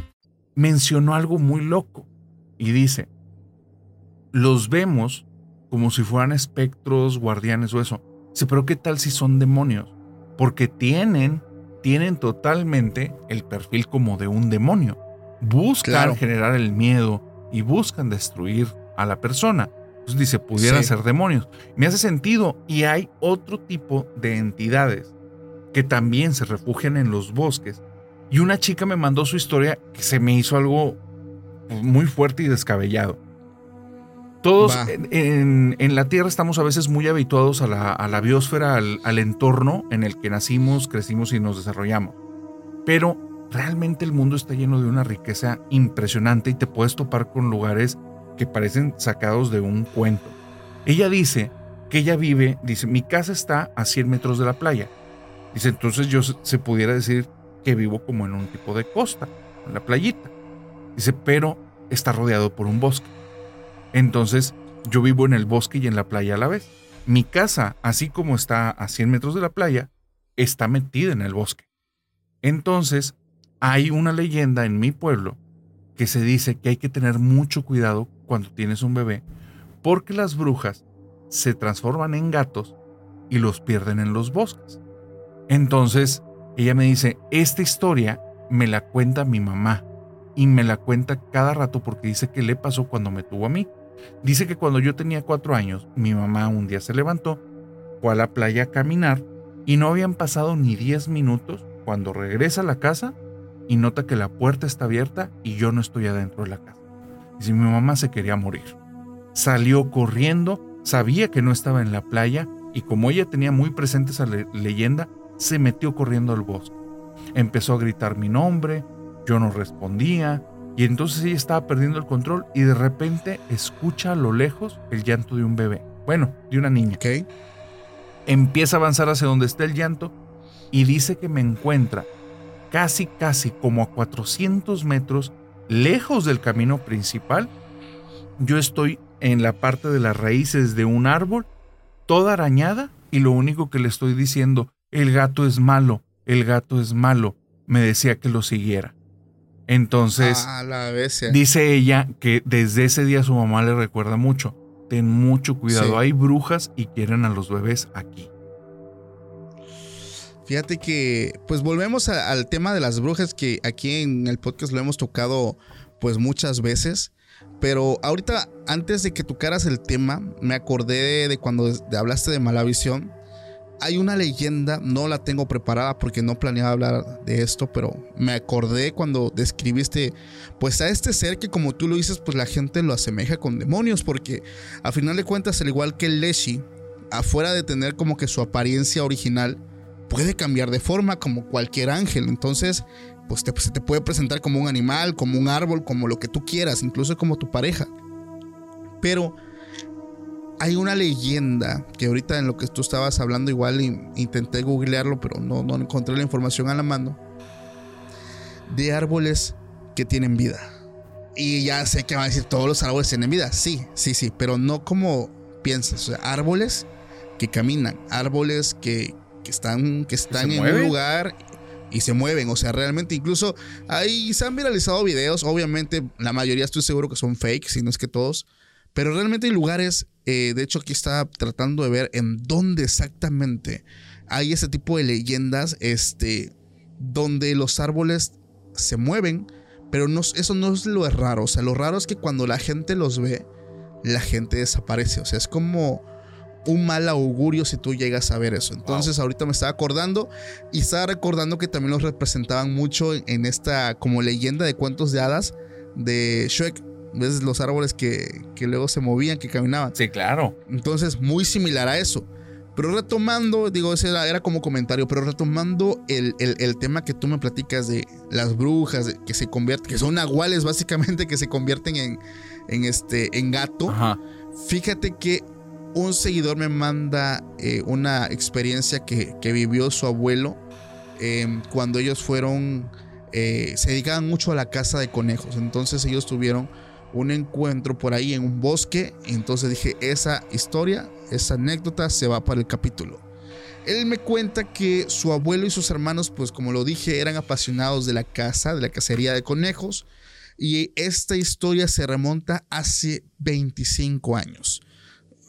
Mencionó algo muy loco y dice, los vemos como si fueran espectros, guardianes o eso. Dice, pero ¿qué tal si son demonios? Porque tienen, tienen totalmente el perfil como de un demonio. Buscan Claro. generar el miedo y buscan destruir a la persona. Entonces dice, pudieran Sí. ser demonios. Me hace sentido y hay otro tipo de entidades que también se refugian en los bosques y una chica me mandó su historia que se me hizo algo muy fuerte y descabellado. Todos en, en- en la Tierra estamos a veces muy habituados a la, a la biosfera, al, al entorno en el que nacimos, crecimos y nos desarrollamos. Pero realmente el mundo está lleno de una riqueza impresionante y te puedes topar con lugares que parecen sacados de un cuento. Ella dice que ella vive, dice, mi casa está a 100 metros de la playa. Dice, entonces yo se pudiera decir que vivo como en un tipo de costa, en la playita. Dice, pero está rodeado por un bosque. Entonces, yo vivo en el bosque y en la playa a la vez. Mi casa, así como está a 100 metros de la playa, está metida en el bosque. Entonces, hay una leyenda en mi pueblo que se dice que hay que tener mucho cuidado cuando tienes un bebé, porque las brujas se transforman en gatos y los pierden en los bosques. Entonces, ella me dice, esta historia me la cuenta mi mamá y me la cuenta cada rato porque dice que le pasó cuando me tuvo a mí. Dice que cuando yo tenía cuatro años, mi mamá un día se levantó, fue a la playa a caminar y no habían pasado ni 10 minutos cuando regresa a la casa y nota que la puerta está abierta y yo no estoy adentro de la casa. Dice, mi mamá se quería morir. Salió corriendo, sabía que no estaba en la playa y como ella tenía muy presente esa le- leyenda, se metió corriendo al bosque. Empezó a gritar mi nombre, yo no respondía y entonces ella estaba perdiendo el control y de repente escucha a lo lejos el llanto de un bebé, bueno, de una niña. Ok. Empieza a avanzar hacia donde está el llanto y dice que me encuentra casi, casi como a 400 metros lejos del camino principal. Yo estoy en la parte de las raíces de un árbol, toda arañada, y lo único que le estoy diciendo, el gato es malo, el gato es malo, me decía que lo siguiera. Entonces, A la vez. eh. dice ella que desde ese día su mamá le recuerda mucho, ten mucho cuidado, Sí. hay brujas y quieren a los bebés aquí. Fíjate que, pues volvemos a- al tema de las brujas que aquí en el podcast lo hemos tocado pues muchas veces. Pero ahorita, antes de que tocaras el tema, me acordé de cuando hablaste de Malavisión. Hay una leyenda, no la tengo preparada porque no planeaba hablar de esto, pero me acordé cuando describiste pues a este ser que como tú lo dices, pues la gente lo asemeja con demonios, porque a final de cuentas, al igual que el Leshi, afuera de tener como que su apariencia original, puede cambiar de forma como cualquier ángel. Entonces, pues te, se te puede presentar como un animal, como un árbol, como lo que tú quieras, incluso como tu pareja. Pero hay una leyenda que ahorita en lo que tú estabas hablando igual intenté googlearlo, pero no, no encontré la información a la mano. De árboles que tienen vida. Y ya sé que van a decir todos los árboles tienen vida. Sí, sí, sí, pero no como piensas. O sea, árboles que caminan, árboles que, están, que están en un lugar y se mueven. O sea, realmente incluso ahí se han viralizado videos. Obviamente, la mayoría estoy seguro que son fake, si no es que todos. Pero realmente hay lugares, eh, de hecho aquí estaba tratando de ver en dónde exactamente hay ese tipo de leyendas, este, donde los árboles se mueven, pero no, eso no es lo raro. O sea, lo raro es que cuando la gente los ve, la gente desaparece. O sea, es como un mal augurio si tú llegas a ver eso. Entonces ahorita me estaba acordando y estaba recordando que también los representaban mucho en, esta como leyenda de cuentos de hadas de Shrek. ¿Ves los árboles que, que luego se movían, que caminaban? Sí, claro. Entonces, muy similar a eso. Pero retomando, digo, ese era, como comentario, pero retomando el, el, tema que tú me platicas de las brujas que se convierten, que son nahuales <laughs> básicamente, que se convierten en, en, este, en gato. Fíjate que un seguidor me manda eh, una experiencia que, vivió su abuelo em, cuando ellos fueron, eh, se dedicaban mucho a la caza de conejos. Entonces ellos tuvieron un encuentro por ahí en un bosque. Entonces dije, esa historia, esa anécdota se va para el capítulo. Él me cuenta que su abuelo y sus hermanos, pues como lo dije, eran apasionados de la caza, de la cacería de conejos. Y esta historia se remonta hace 25 años.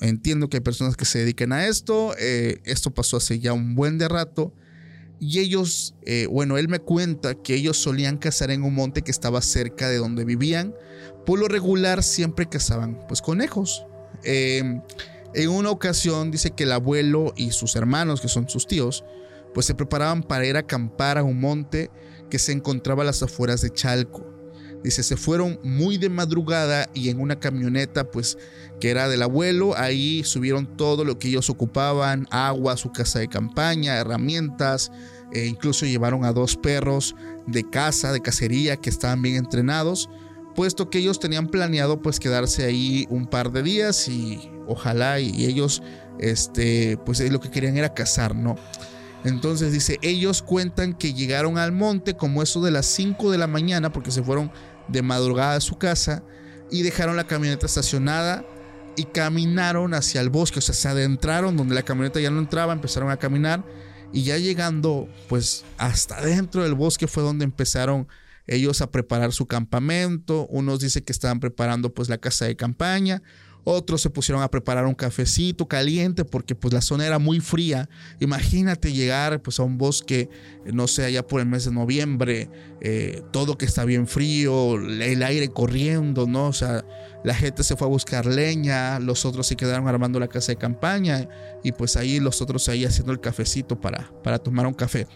Entiendo que hay personas que se dedican a esto. Eh, esto pasó hace ya un buen de rato. Y ellos, eh, bueno, él me cuenta que ellos solían cazar en un monte que estaba cerca de donde vivían. Por lo regular siempre cazaban pues conejos. Em, en una ocasión dice que el abuelo y sus hermanos, que son sus tíos, pues se preparaban para ir a acampar a un monte que se encontraba a las afueras de Chalco. Dice, se fueron muy de madrugada y en una camioneta, pues, que era del abuelo, ahí subieron todo lo que ellos ocupaban, agua, su casa de campaña, herramientas, e incluso llevaron a dos perros de caza, de cacería, que estaban bien entrenados, puesto que ellos tenían planeado, pues, quedarse ahí un par de días y ojalá y, ellos, este, pues, lo que querían era cazar, ¿no? Entonces dice, ellos cuentan que llegaron al monte como eso de las 5 de la mañana, porque se fueron de madrugada a su casa y dejaron la camioneta estacionada y caminaron hacia el bosque, o sea, se adentraron donde la camioneta ya no entraba, empezaron a caminar y ya llegando pues hasta dentro del bosque fue donde empezaron ellos a preparar su campamento, unos dicen que estaban preparando pues la casa de campaña, otros se pusieron a preparar un cafecito caliente porque pues la zona era muy fría. Imagínate llegar pues a un bosque, no sé, allá por el mes de noviembre, eh, todo que está bien frío, el aire corriendo, ¿no? O sea, la gente se fue a buscar leña, los otros se quedaron armando la casa de campaña y pues ahí los otros ahí haciendo el cafecito para, para tomar un café.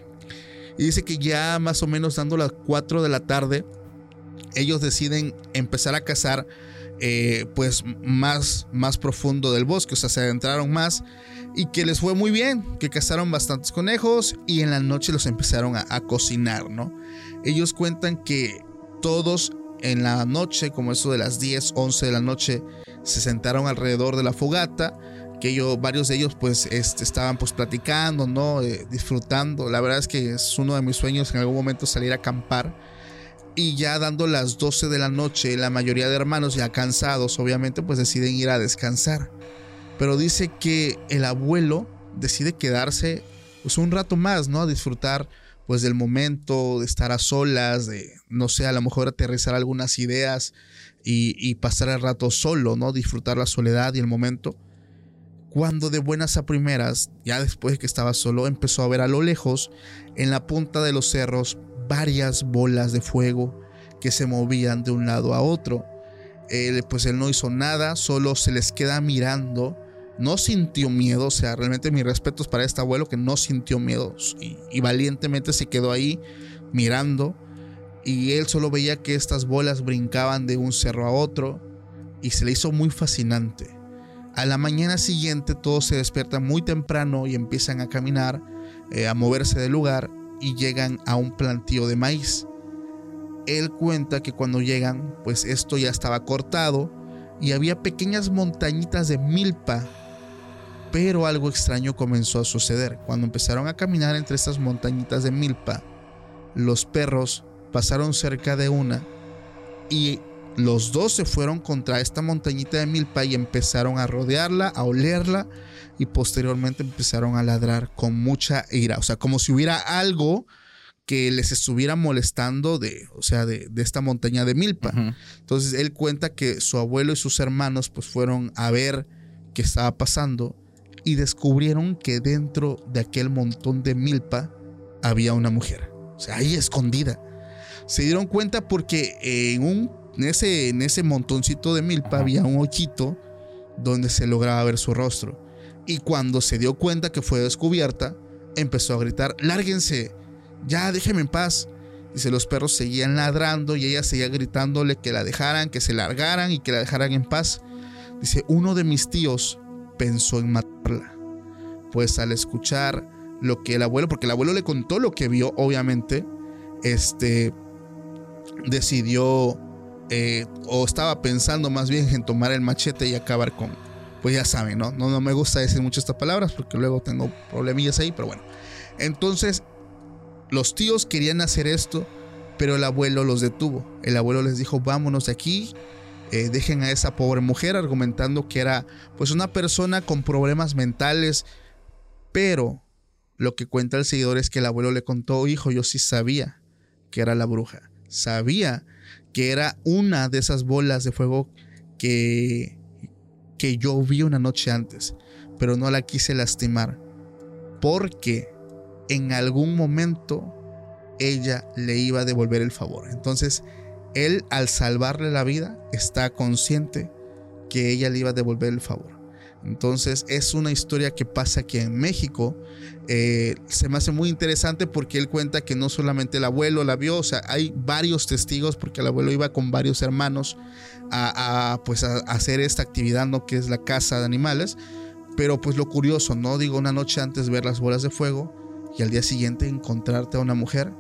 Y dice que ya más o menos dando las 4 de la tarde, ellos deciden empezar a cazar eh, pues más, más profundo del bosque, o sea, se adentraron más y que les fue muy bien, que cazaron bastantes conejos y en la noche los empezaron a, cocinar, ¿no? Ellos cuentan que todos en la noche, como eso de las 10, 11 de la noche, se sentaron alrededor de la fogata, que ellos, varios de ellos pues este, estaban pues platicando, ¿no? Eh, disfrutando. La verdad es que es uno de mis sueños en algún momento salir a acampar y ya dando las 12 de la noche, la mayoría de hermanos ya cansados, obviamente, pues deciden ir a descansar. Pero dice que el abuelo decide quedarse pues un rato más, ¿no? A disfrutar pues del momento, de estar a solas, de, no sé, a lo mejor aterrizar algunas ideas y, y pasar el rato solo, ¿no? Disfrutar la soledad y el momento. Cuando de buenas a primeras, ya después de que estaba solo, empezó a ver a lo lejos, en la punta de los cerros, varias bolas de fuego que se movían de un lado a otro. Él, pues él no hizo nada, solo se les queda mirando. No sintió miedo, o sea, realmente mis respetos para este abuelo que no sintió miedo y, y valientemente se quedó ahí mirando. Y él solo veía que estas bolas brincaban de un cerro a otro y se le hizo muy fascinante. A la mañana siguiente todos se despiertan muy temprano y empiezan a caminar, eh, a moverse del lugar y llegan a un plantío de maíz. Él cuenta que cuando llegan, pues esto ya estaba cortado, y había pequeñas montañitas de milpa. Pero algo extraño comenzó a suceder. Cuando empezaron a caminar entre estas montañitas de milpa, los perros pasaron cerca de una y los dos se fueron contra esta montañita de milpa y empezaron a rodearla, a olerla y posteriormente empezaron a ladrar con mucha ira. O sea, como si hubiera algo que les estuviera molestando de, o sea, de, esta montaña de milpa. Entonces él cuenta que su abuelo y sus hermanos pues fueron a ver qué estaba pasando y descubrieron que dentro de aquel montón de milpa había una mujer. O sea, ahí escondida. Se dieron cuenta porque en, un, en, ese, en ese montoncito de milpa había un hoyito donde se lograba ver su rostro. Y cuando se dio cuenta que fue descubierta, empezó a gritar, lárguense, ya déjenme en paz. Dice, los perros seguían ladrando y ella seguía gritándole que la dejaran, que se largaran y que la dejaran en paz. Dice, uno de mis tíos pensó en matarla. Pues al escuchar lo que el abuelo, porque el abuelo le contó lo que vio, obviamente, este decidió eh, o estaba pensando más bien en tomar el machete y acabar con, pues ya saben, ¿no? ¿no? No me gusta decir mucho estas palabras porque luego tengo problemillas ahí, pero bueno. Entonces, los tíos querían hacer esto, pero el abuelo los detuvo. El abuelo les dijo, vámonos de aquí, eh, dejen a esa pobre mujer, argumentando que era pues una persona con problemas mentales, pero lo que cuenta el seguidor es que el abuelo le contó, hijo, yo sí sabía que era la bruja. Sabía que era una de esas bolas de fuego que, que yo vi una noche antes, pero no la quise lastimar. Porque en algún momento ella le iba a devolver el favor. Entonces, él al salvarle la vida está consciente que ella le iba a devolver el favor. Entonces es una historia que pasa aquí en México. Eh, se me hace muy interesante porque él cuenta que no solamente el abuelo la vio, o sea, hay varios testigos porque el abuelo iba con varios hermanos a, pues a, hacer esta actividad, ¿no? Que es la caza de animales. Pero pues lo curioso, ¿no? Digo, una noche antes ver las bolas de fuego y al día siguiente encontrarte a una mujer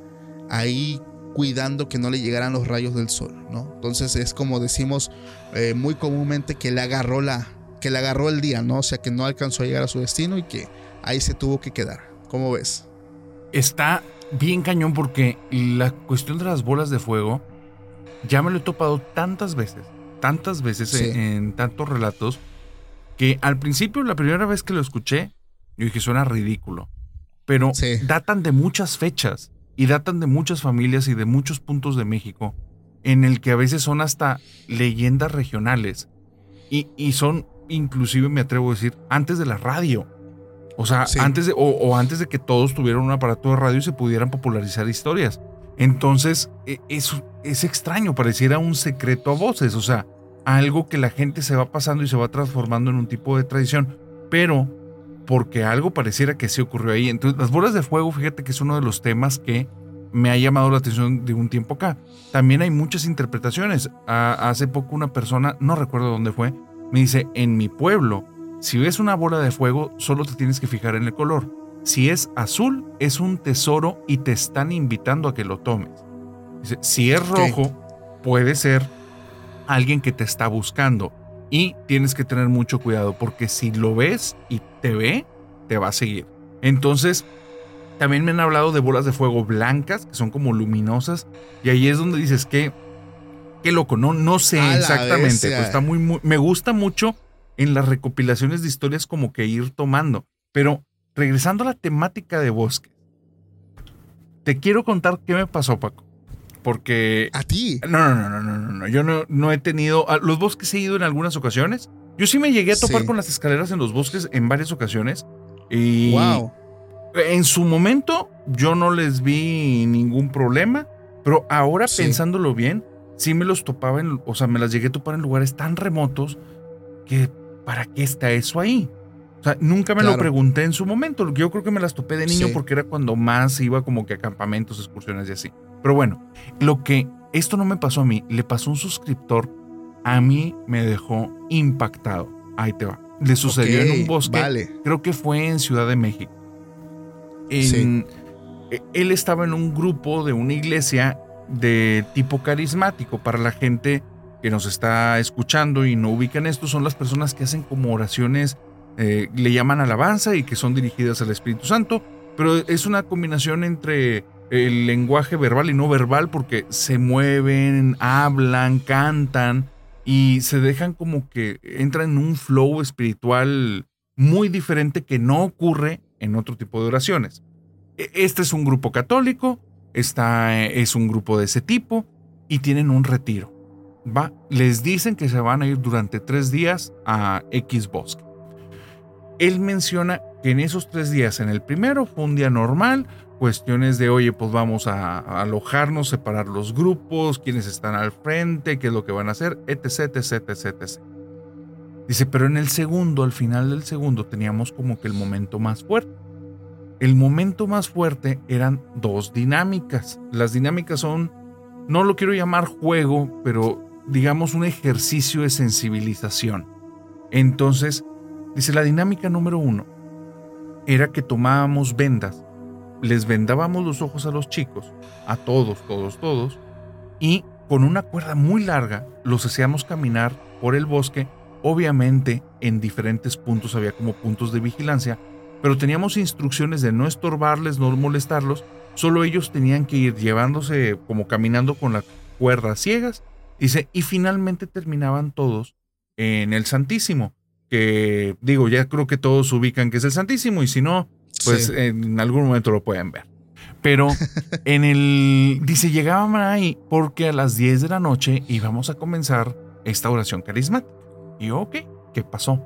ahí cuidando que no le llegaran los rayos del sol, ¿no? Entonces es como decimos eh, muy comúnmente que le agarró la, que le agarró el día, ¿no? O sea, que no alcanzó a llegar a su destino y que ahí se tuvo que quedar. ¿Cómo ves? Está bien cañón porque la cuestión de las bolas de fuego ya me lo he topado tantas veces, tantas veces en, tantos relatos, que al principio, la primera vez que lo escuché, yo dije, suena ridículo. Pero datan de muchas fechas y datan de muchas familias y de muchos puntos de México, en el que a veces son hasta leyendas regionales. Y, y son inclusive me atrevo a decir, antes de la radio. O sea, antes de, o, antes de que todos tuvieran un aparato de radio y se pudieran popularizar historias. Entonces, e, es, es extraño, pareciera un secreto a voces, o sea, algo que la gente se va pasando y se va transformando en un tipo de tradición, pero porque algo pareciera que sí ocurrió ahí. Entonces, las bolas de fuego, fíjate que es uno de los temas que me ha llamado la atención de un tiempo acá. También hay muchas interpretaciones. hace poco una persona, no recuerdo dónde fue, me dice, en mi pueblo, si ves una bola de fuego, solo te tienes que fijar en el color. Si es azul, es un tesoro y te están invitando a que lo tomes. Dice, si es rojo, puede ser alguien que te está buscando. Y tienes que tener mucho cuidado porque si lo ves y te ve, te va a seguir. Entonces, también me han hablado de bolas de fuego blancas, que son como luminosas. Y ahí es donde dices que qué loco, no, no sé exactamente. Está muy, muy, me gusta mucho en las recopilaciones de historias como que ir tomando. Pero regresando a la temática de bosque, te quiero contar qué me pasó, Paco. Porque. ¿A ti? No, no, no, no, no, no. Yo no, no he tenido. Los bosques he ido en algunas ocasiones. Yo sí me llegué a topar con las escaleras en los bosques en varias ocasiones. Y. ¡Wow! En su momento, yo no les vi ningún problema. Pero ahora, pensándolo bien, sí me los topaba, en, o sea, me las llegué a topar en lugares tan remotos que ¿para qué está eso ahí? O sea, nunca me lo pregunté en su momento. Yo creo que me las topé de niño porque era cuando más iba como que a campamentos, excursiones y así. Pero bueno, lo que esto no me pasó a mí, le pasó a un suscriptor, a mí me dejó impactado. Ahí te va. Le sucedió en un bosque. Vale. Creo que fue en Ciudad de México. E, él estaba en un grupo de una iglesia de tipo carismático para la gente que nos está escuchando y no ubican esto son las personas que hacen como oraciones, eh, le llaman alabanza y que son dirigidas al Espíritu Santo, pero es una combinación entre el lenguaje verbal y no verbal porque se mueven, hablan, cantan y se dejan como que entran en un flow espiritual muy diferente que no ocurre en otro tipo de oraciones. E, este es un grupo católico, esta es un grupo de ese tipo y tienen un retiro. Va, les dicen que se van a ir durante tres días a X bosque. Él menciona que en esos tres días, en el primero fue un día normal, cuestiones de, oye, pues vamos a, alojarnos, separar los grupos, quiénes están al frente, qué es lo que van a hacer, etc, etc, etc, etc. Dice, pero en el segundo, al final del segundo, teníamos como que el momento más fuerte. El momento más fuerte eran dos dinámicas. Las dinámicas son, no lo quiero llamar juego, pero digamos un ejercicio de sensibilización. Entonces, dice, la dinámica número uno era que tomábamos vendas les vendábamos los ojos a los chicos, a todos, todos, todos, y con una cuerda muy larga los hacíamos caminar por el bosque. Obviamente en diferentes puntos había como puntos de vigilancia, pero teníamos instrucciones de no estorbarles, no molestarlos, solo ellos tenían que ir llevándose como caminando con las cuerdas ciegas, dice, y finalmente terminaban todos en el Santísimo, que digo, ya creo que todos ubican que es el Santísimo, y si no, pues en algún momento lo pueden ver. Pero <laughs> en el. Dice, llegaban ahí porque a las 10 de la noche íbamos a comenzar esta oración carismática. Y ok, ¿qué pasó?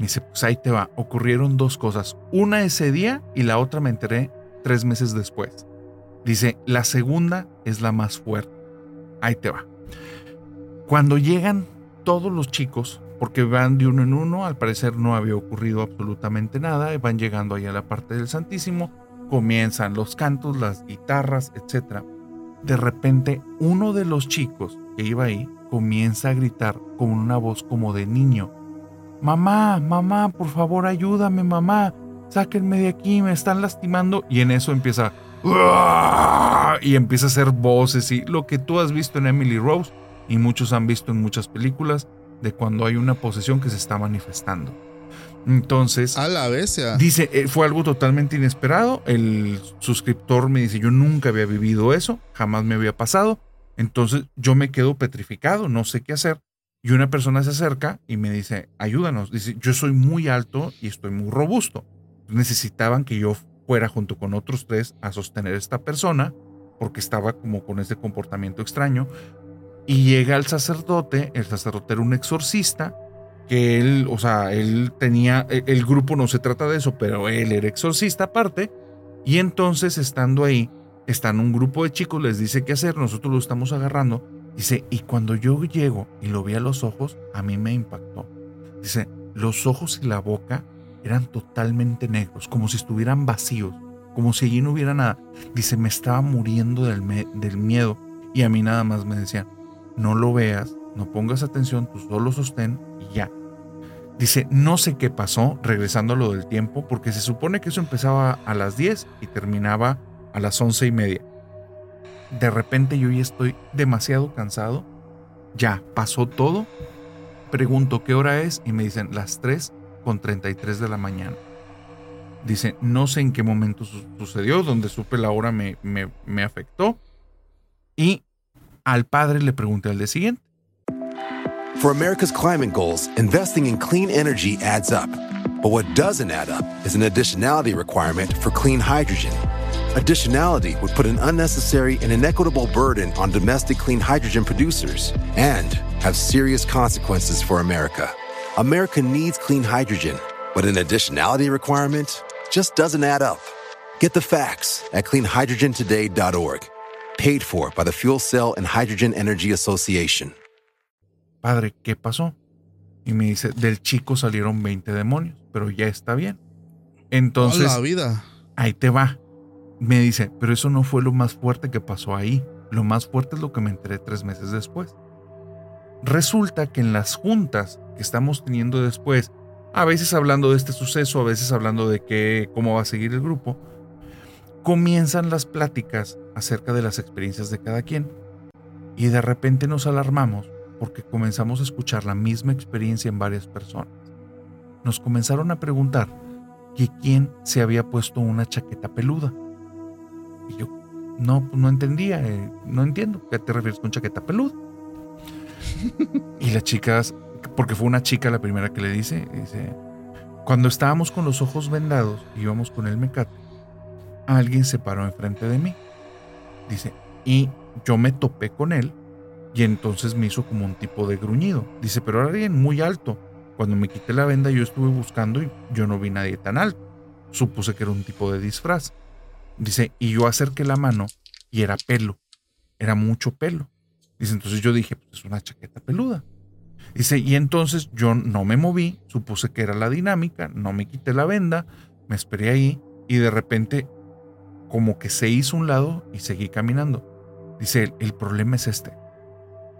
Dice, pues ahí te va. Ocurrieron dos cosas. Una ese día y la otra me enteré tres meses después. Dice, la segunda es la más fuerte. Ahí te va. Cuando llegan todos los chicos porque van de uno en uno, al parecer no había ocurrido absolutamente nada, van llegando ahí a la parte del Santísimo, comienzan los cantos, las guitarras, etc. De repente, uno de los chicos que iba ahí comienza a gritar con una voz como de niño. Mamá, mamá, por favor ayúdame, mamá, sáquenme de aquí, me están lastimando. Y en eso empieza... Y empieza a hacer voces y lo que tú has visto en Emily Rose y muchos han visto en muchas películas, de cuando hay una posesión que se está manifestando. Entonces, a la vez, dice, eh, fue algo totalmente inesperado. El suscriptor me dice, yo nunca había vivido eso, jamás me había pasado. Entonces yo me quedo petrificado, no sé qué hacer. Y una persona se acerca y me dice, ayúdanos. Dice, yo soy muy alto y estoy muy robusto. Necesitaban que yo fuera junto con otros tres a sostener a esta persona porque estaba como con ese comportamiento extraño. Y llega el sacerdote, el sacerdote era un exorcista, que él, o sea, él tenía, e, el grupo no se trata de eso, pero él era exorcista aparte. Y entonces estando ahí, están un grupo de chicos, les dice qué hacer, nosotros lo estamos agarrando. Dice, y cuando yo llego y lo vi a los ojos, a mí me impactó. Dice, los ojos y la boca eran totalmente negros, como si estuvieran vacíos, como si allí no hubiera nada. Dice, me estaba muriendo del, del miedo y a mí nada más me decían, no lo veas, no pongas atención, tú solo sostén y ya. Dice, no sé qué pasó, regresando a lo del tiempo, porque se supone que eso empezaba a las 10 y terminaba a las 11 y media. De repente yo ya estoy demasiado cansado, ya pasó todo. Pregunto qué hora es y me dicen las 3 con 33 de la mañana. Dice, no sé en qué momento sucedió, donde supe la hora me, me, me afectó. Y al padre le pregunté al día siguiente. For America's climate goals, investing in clean energy adds up. But what doesn't add up is an additionality requirement for clean hydrogen. Additionality would put an unnecessary and inequitable burden on domestic clean hydrogen producers and have serious consequences for America. America needs clean hydrogen, but an additionality requirement just doesn't add up. Get the facts at cleanhydrogentoday.org. paid for by the Fuel Cell and Hydrogen Energy Association. Padre, ¿qué pasó? Y me dice, del chico salieron 20 demonios, pero ya está bien. Entonces, la vida. ahí te va. Me dice, pero eso no fue lo más fuerte que pasó ahí. Lo más fuerte es lo que me enteré tres meses después. Resulta que en las juntas que estamos teniendo después, a veces hablando de este suceso, a veces hablando de que, cómo va a seguir el grupo, comienzan las pláticas acerca de las experiencias de cada quien. Y de repente nos alarmamos porque comenzamos a escuchar la misma experiencia en varias personas. Nos comenzaron a preguntar que quién se había puesto una chaqueta peluda. Yo no, no entendía, eh, no entiendo, ¿qué te refieres con chaqueta peluda? y las chicas, porque fue una chica la primera que le dice, dice, cuando estábamos con los ojos vendados y íbamos con el mecate, alguien se paró enfrente de mí. Dice, y yo me topé con él y entonces me hizo como un tipo de gruñido. Dice, pero alguien muy alto. Cuando me quité la venda yo estuve buscando y yo no vi nadie tan alto. Supuse que era un tipo de disfraz. Dice, y yo acerqué la mano y era pelo. Era mucho pelo. Dice, entonces yo dije, pues es una chaqueta peluda. Dice, y entonces yo no me moví, supuse que era la dinámica, no me quité la venda, me esperé ahí y de repente como que se hizo un lado y seguí caminando. Dice, el problema es este.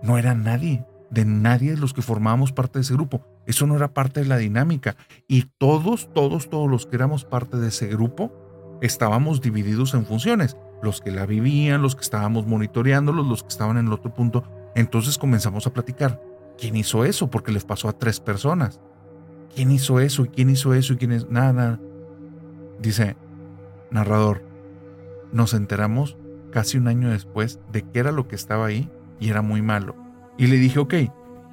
No era nadie, de nadie de los que formábamos parte de ese grupo. Eso no era parte de la dinámica. Y todos, todos, todos los que éramos parte de ese grupo, estábamos divididos en funciones. Los que la vivían, los que estábamos monitoreándolos, los que estaban en el otro punto. Entonces comenzamos a platicar. ¿Quién hizo eso? Porque les pasó a tres personas. ¿Quién hizo eso? ¿Y quién hizo eso? ¿Y quién es? Nada, nada. Dice, narrador, nos enteramos casi un año después de que era lo que estaba ahí y era muy malo. Y le dije, ok,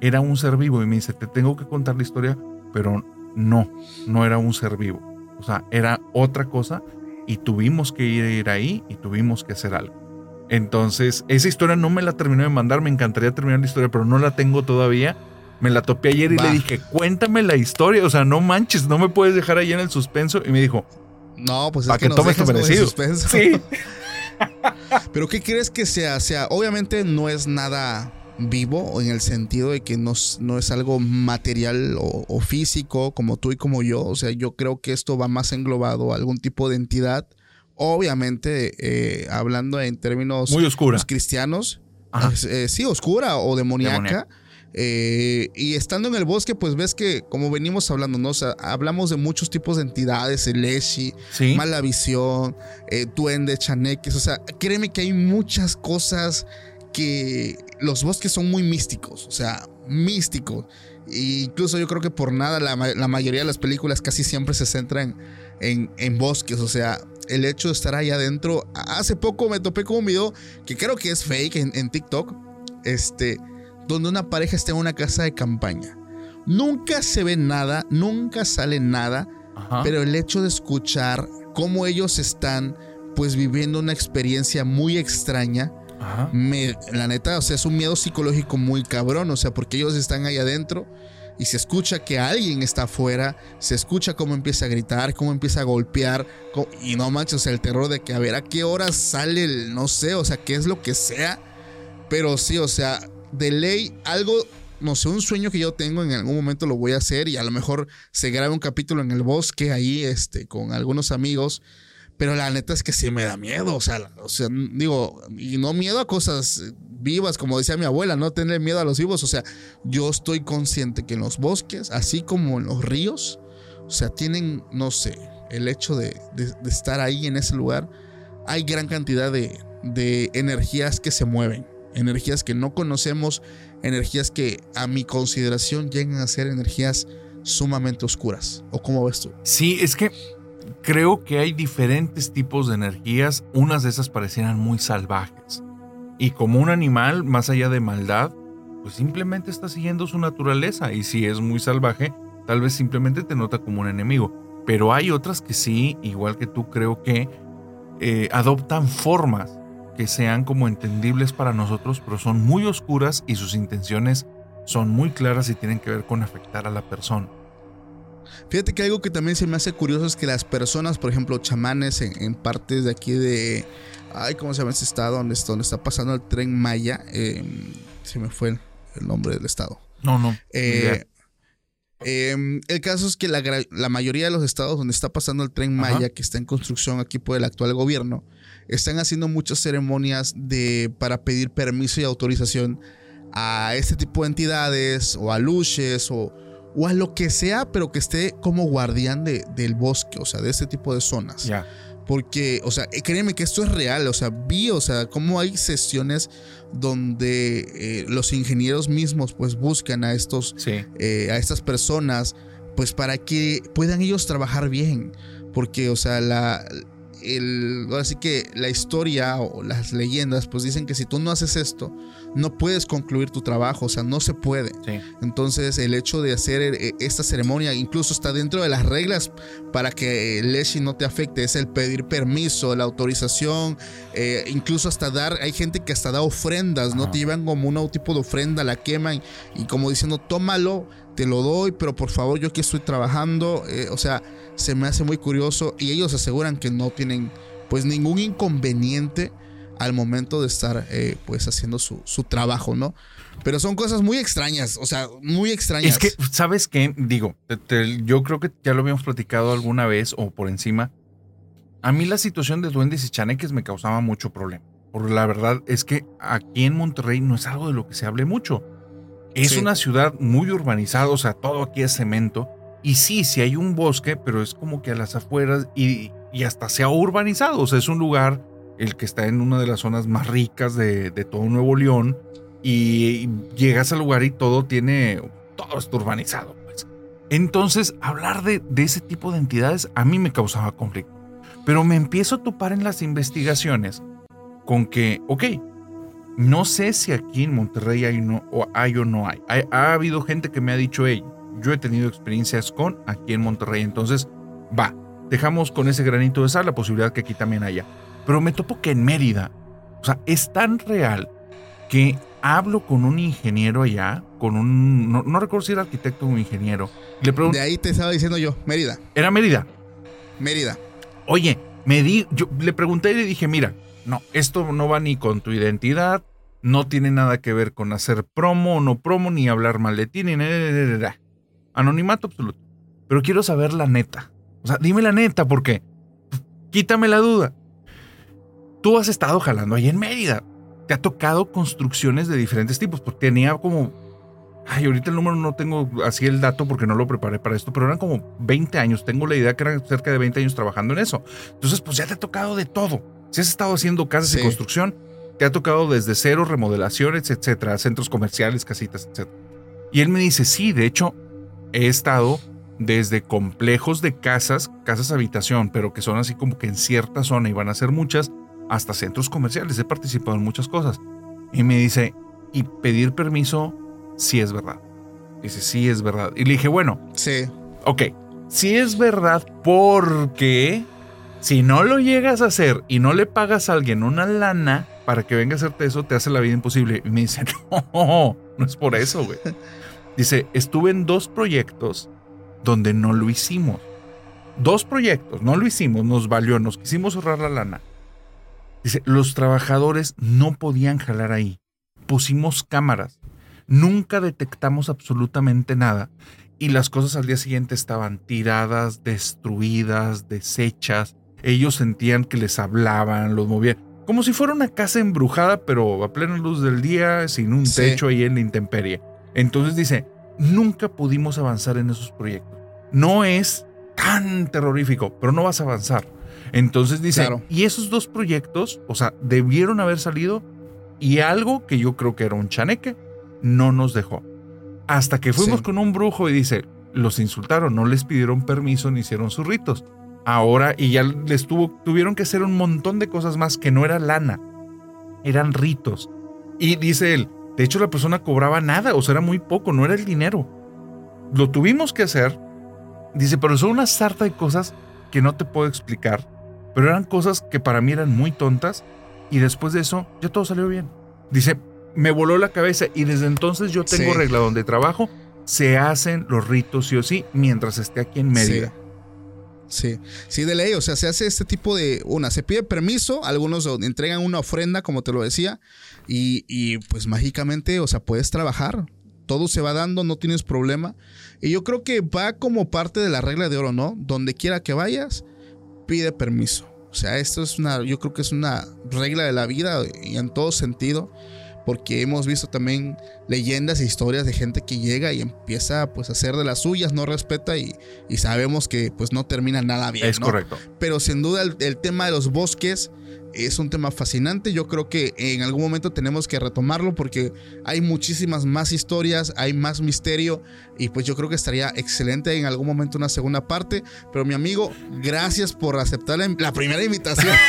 era un ser vivo. Y me dice, te tengo que contar la historia, pero no, no era un ser vivo. O sea, era otra cosa y tuvimos que ir ahí y tuvimos que hacer algo. Entonces, esa historia no me la terminó de mandar, me encantaría terminar la historia, pero no la tengo todavía. Me la topé ayer y le dije, cuéntame la historia, o sea, no manches, no me puedes dejar ahí en el suspenso. Y me dijo, no, pues es que, que tomes tu merecido. Sí. <laughs> Pero ¿qué crees que sea? sea, obviamente no es nada vivo en el sentido de que no, no es algo material o, físico como tú y como yo. O sea, yo creo que esto va más englobado a algún tipo de entidad. Obviamente, eh, hablando en términos muy oscuros cristianos, eh, sí, oscura o demoníaca. Eh, y estando en el bosque, pues ves que, como venimos hablando, ¿no? O sea, hablamos de muchos tipos de entidades, el Eshi, Mala Visión, eh, Duende, Chaneques. O sea, créeme que hay muchas cosas que los bosques son muy místicos, o sea, místicos. E incluso yo creo que por nada la, mayoría de las películas casi siempre se centran en, en, bosques, o sea, el hecho de estar ahí adentro. Hace poco me topé con un video que creo que es fake en, en TikTok, este donde una pareja está en una casa de campaña. Nunca se ve nada, nunca sale nada, pero el hecho de escuchar cómo ellos están pues viviendo una experiencia muy extraña, La neta, o sea, es un miedo psicológico muy cabrón, o sea, porque ellos están ahí adentro y se escucha que alguien está afuera, se escucha cómo empieza a gritar, cómo empieza a golpear, y no manches, el terror de que a ver a qué hora sale el, no sé, o sea, qué es lo que sea, pero sí, o sea, de ley algo, no sé, un sueño que yo tengo, en algún momento lo voy a hacer y a lo mejor se grabe un capítulo en el bosque ahí, este, con algunos amigos. Pero la neta es que sí me da miedo, o sea, o sea, digo, y no miedo a cosas vivas, como decía mi abuela, no tener miedo a los vivos, o sea, yo estoy consciente que en los bosques, así como en los ríos, o sea, tienen, no sé, el hecho de, estar ahí en ese lugar, hay gran cantidad de, de energías que se mueven energías que no conocemos, energías que a mi consideración llegan a ser energías sumamente oscuras. ¿O cómo ves tú? Sí, es que creo que hay diferentes tipos de energías, unas de esas parecieran muy salvajes. Y como un animal, más allá de maldad, pues simplemente está siguiendo su naturaleza y si es muy salvaje, tal vez simplemente te nota como un enemigo. Pero hay otras que sí, igual que tú, creo que eh, adoptan formas que sean como entendibles para nosotros, pero son muy oscuras y sus intenciones son muy claras y tienen que ver con afectar a la persona. Fíjate que algo que también se me hace curioso es que las personas, por ejemplo, chamanes en, partes de aquí de. Ay, ¿cómo se llama ese estado? Donde, donde está pasando el tren Maya. Em, se me fue el, nombre del estado. No, no. Eh, em, el caso es que la, mayoría de los estados donde está pasando el tren Maya, que está en construcción aquí por el actual gobierno, están haciendo muchas ceremonias de, para pedir permiso y autorización a este tipo de entidades o a luches o, o a lo que sea, pero que esté como guardián de, del bosque, o sea, de este tipo de zonas. Porque, o sea, eh, créeme que esto es real. O sea, vi, o sea, cómo hay sesiones donde eh, los ingenieros mismos pues buscan a estos, Sí. eh, a estas personas, pues para que puedan ellos trabajar bien. Porque, o sea, la, el, ahora sí que la historia o las leyendas, pues dicen que si tú no haces esto, no puedes concluir tu trabajo, o sea, no se puede. Sí. Entonces, el hecho de hacer eh, esta ceremonia incluso está dentro de las reglas para que el Leshi no te afecte. Es el pedir permiso, la autorización, eh, incluso hasta dar. Hay gente que hasta da ofrendas, ¿no? Ajá. Te llevan como un tipo de ofrenda, la queman y como diciendo, tómalo, te lo doy, pero por favor, yo aquí estoy trabajando. Eh, o sea, se me hace muy curioso y ellos aseguran que no tienen, pues, ningún inconveniente al momento de estar eh, pues haciendo su, su trabajo, ¿no? Pero son cosas muy extrañas, o sea, muy extrañas. Es que, ¿sabes qué? Digo, te- yo creo que ya lo habíamos platicado alguna vez o por encima. A mí la situación de duendes y chaneques me causaba mucho problema. Por la verdad es que aquí en Monterrey no es algo de lo que se hable mucho. Es Sí. una ciudad muy urbanizada, o sea, todo aquí es cemento. Y sí, sí hay un bosque, pero es como que a las afueras y, y hasta se ha urbanizado. O sea, es un lugar, el que está en una de las zonas más ricas de, de todo Nuevo León. Y llegas al lugar y todo tiene, todo está urbanizado. Pues. Entonces, hablar de, de ese tipo de entidades a mí me causaba conflicto. Pero me empiezo a topar en las investigaciones con que, ok, no sé si aquí en Monterrey hay, no, o, hay o no hay. hay. Ha habido gente que me ha dicho, hey, yo he tenido experiencias con aquí en Monterrey. Entonces, va, dejamos con ese granito de sal la posibilidad que aquí también haya. Pero me topo que en Mérida, o sea, es tan real que hablo con un ingeniero allá, con un, no, no recuerdo si era arquitecto o un ingeniero. Le pregunto, De ahí te estaba diciendo yo, Mérida, era Mérida. Mérida. Oye, me di, yo le pregunté y le dije, mira, no, esto no va ni con tu identidad, no tiene nada que ver con hacer promo o no promo, ni hablar mal de ti, ni nada. Anonimato absoluto. Pero quiero saber la neta. O sea, dime la neta, porque quítame la duda. Tú has estado jalando ahí en Mérida. Te ha tocado construcciones de diferentes tipos, porque tenía como Ay, ahorita el número no tengo así el dato porque no lo preparé para esto, pero eran como 20 años. Tengo la idea que eran cerca de 20 años trabajando en eso. Entonces, pues ya te ha tocado de todo. Si has estado haciendo casas de Sí. construcción, te ha tocado desde cero, remodelaciones, etcétera, centros comerciales, casitas, etcétera. Y él me dice, sí, de hecho, he estado desde complejos de casas, casas habitación, pero que son así como que en cierta zona y van a ser muchas, hasta centros comerciales. He participado en muchas cosas. Y me dice, y pedir permiso, sí es verdad. Dice, sí es verdad. Y le dije, bueno, Sí. ok, sí es verdad porque si no lo llegas a hacer y no le pagas a alguien una lana para que venga a hacerte eso, te hace la vida imposible. Y me dice, <laughs> no, no es por eso, güey. <laughs> Dice, estuve en dos proyectos donde no lo hicimos. Dos proyectos, no lo hicimos, nos valió, nos quisimos ahorrar la lana. Dice, los trabajadores no podían jalar ahí. Pusimos cámaras. Nunca detectamos absolutamente nada. Y las cosas al día siguiente estaban tiradas, destruidas, deshechas. Ellos sentían que les hablaban, los movían. Como si fuera una casa embrujada, pero a plena luz del día, sin un Sí. techo ahí en la intemperie. Entonces dice, nunca pudimos avanzar en esos proyectos. No es tan terrorífico, pero no vas a avanzar. Entonces dice, Claro. y esos dos proyectos, o sea, debieron haber salido y algo que yo creo que era un chaneque, no nos dejó. Hasta que fuimos Sí. con un brujo y dice, los insultaron, no les pidieron permiso ni hicieron sus ritos. Ahora, y ya les tuvo, tuvieron que hacer un montón de cosas más que no era lana, eran ritos. Y dice él, de hecho la persona cobraba nada, o sea, era muy poco, no era el dinero. Lo tuvimos que hacer. Dice, pero son una sarta de cosas que no te puedo explicar, pero eran cosas que para mí eran muy tontas y después de eso ya todo salió bien. Dice, me voló la cabeza y desde entonces yo tengo Sí. regla donde trabajo, se hacen los ritos sí o sí mientras esté aquí en Mérida. Sí, sí, de ley, o sea, se hace este tipo de, una, se pide permiso, algunos entregan una ofrenda, como te lo decía, y, y pues mágicamente, o sea, puedes trabajar, todo se va dando, no tienes problema, y yo creo que va como parte de la regla de oro, ¿no? Donde quiera que vayas, pide permiso, o sea, esto es una, yo creo que es una regla de la vida y en todo sentido, porque hemos visto también leyendas e historias de gente que llega y empieza pues a hacer de las suyas, no respeta y, y sabemos que pues no termina nada bien. Es ¿no? correcto. Pero sin duda el, el tema de los bosques es un tema fascinante. Yo creo que en algún momento tenemos que retomarlo porque hay muchísimas más historias, hay más misterio y pues yo creo que estaría excelente en algún momento una segunda parte. Pero mi amigo, gracias por aceptar la, la primera invitación. <laughs>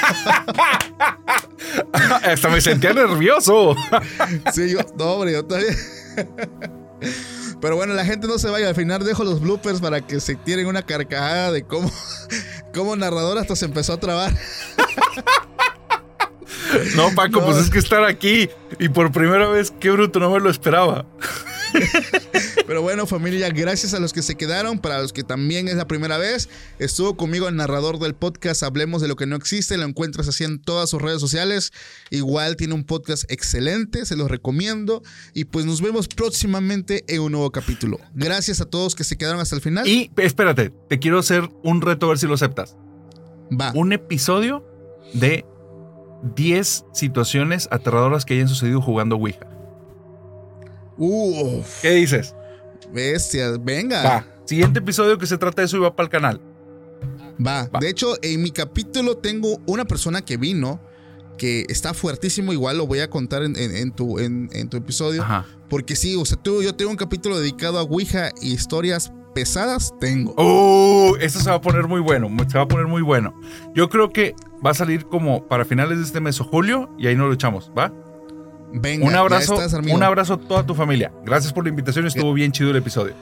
Hasta me sentía nervioso. <laughs> sí, yo, no, hombre, yo todavía. <laughs> Pero bueno, la gente no se vaya. Al final dejo los bloopers para que se tiren una carcajada de cómo, cómo narrador hasta se empezó a trabar. No, Paco, No. pues es que estar aquí y por primera vez, qué bruto, no me lo esperaba. Pero bueno, familia, gracias a los que se quedaron, para los que también es la primera vez, estuvo conmigo el narrador del podcast Hablemos de lo que no existe, lo encuentras así en todas sus redes sociales, igual tiene un podcast excelente, se los recomiendo y pues nos vemos próximamente en un nuevo capítulo. Gracias a todos que se quedaron hasta el final. Y espérate, te quiero hacer un reto a ver si lo aceptas. Va, Un episodio de 10 situaciones aterradoras que hayan sucedido jugando Ouija. Uf, ¿Qué dices? bestias, venga. Va. Siguiente episodio que se trata de eso y va para el canal. Va. Va. De hecho, en mi capítulo tengo una persona que vino que está fuertísimo, igual lo voy a contar en, en- en tu, en, en tu episodio. Ajá. Porque sí, o sea, tú, yo tengo un capítulo dedicado a Ouija y historias pesadas tengo. Oh, esto se va a poner muy bueno, se va a poner muy bueno. Yo creo que va a salir como para finales de este mes o julio y ahí nos lo echamos, ¿va? Venga, un abrazo, ya estás, amigo. un abrazo a toda tu familia. Gracias por la invitación, estuvo bien chido el episodio.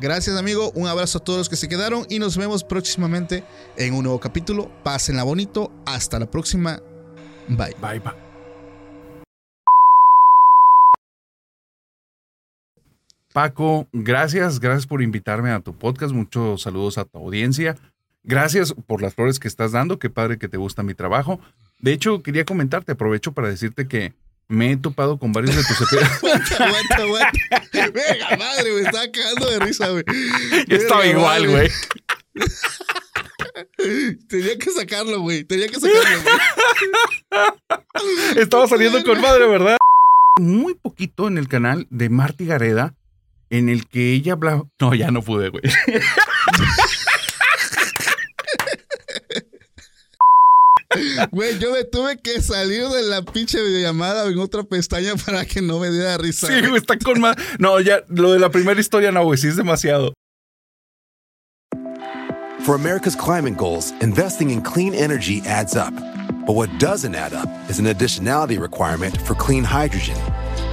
Gracias, amigo. Un abrazo a todos los que se quedaron y nos vemos próximamente en un nuevo capítulo. Pásenla bonito. Hasta la próxima. Bye. Bye, bye. Paco, gracias, gracias por invitarme a tu podcast. Muchos saludos a tu audiencia. Gracias por las flores que estás dando. Qué padre que te gusta mi trabajo. De hecho, quería comentarte, aprovecho para decirte que me he topado con varios de tus <laughs> episodios. Aguanta, aguanta, aguanta. Venga, madre, me estaba cagando de risa, güey. Yo estaba igual, güey. <laughs> Tenía que sacarlo, güey. Tenía que sacarlo, güey. Estaba saliendo con madre, ¿verdad? Muy poquito en el canal de Marty Gareda, en el que ella hablaba. <laughs> No, ya no pude, güey. Güey, yo me tuve que salir de la pinche videollamada en otra pestaña para que no me diera risa. Sí, güey. güey, está con más. No, ya, lo de la primera historia no, güey, sí es demasiado. For America's climate goals, investing in clean energy adds up. But what doesn't add up is an additionality requirement for clean hydrogen.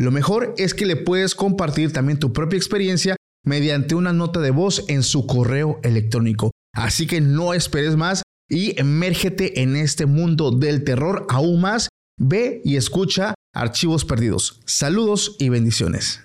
Lo mejor es que le puedes compartir también tu propia experiencia mediante una nota de voz en su correo electrónico. Así que no esperes más y emérgete en este mundo del terror aún más. Ve y escucha Archivos Perdidos. Saludos y bendiciones.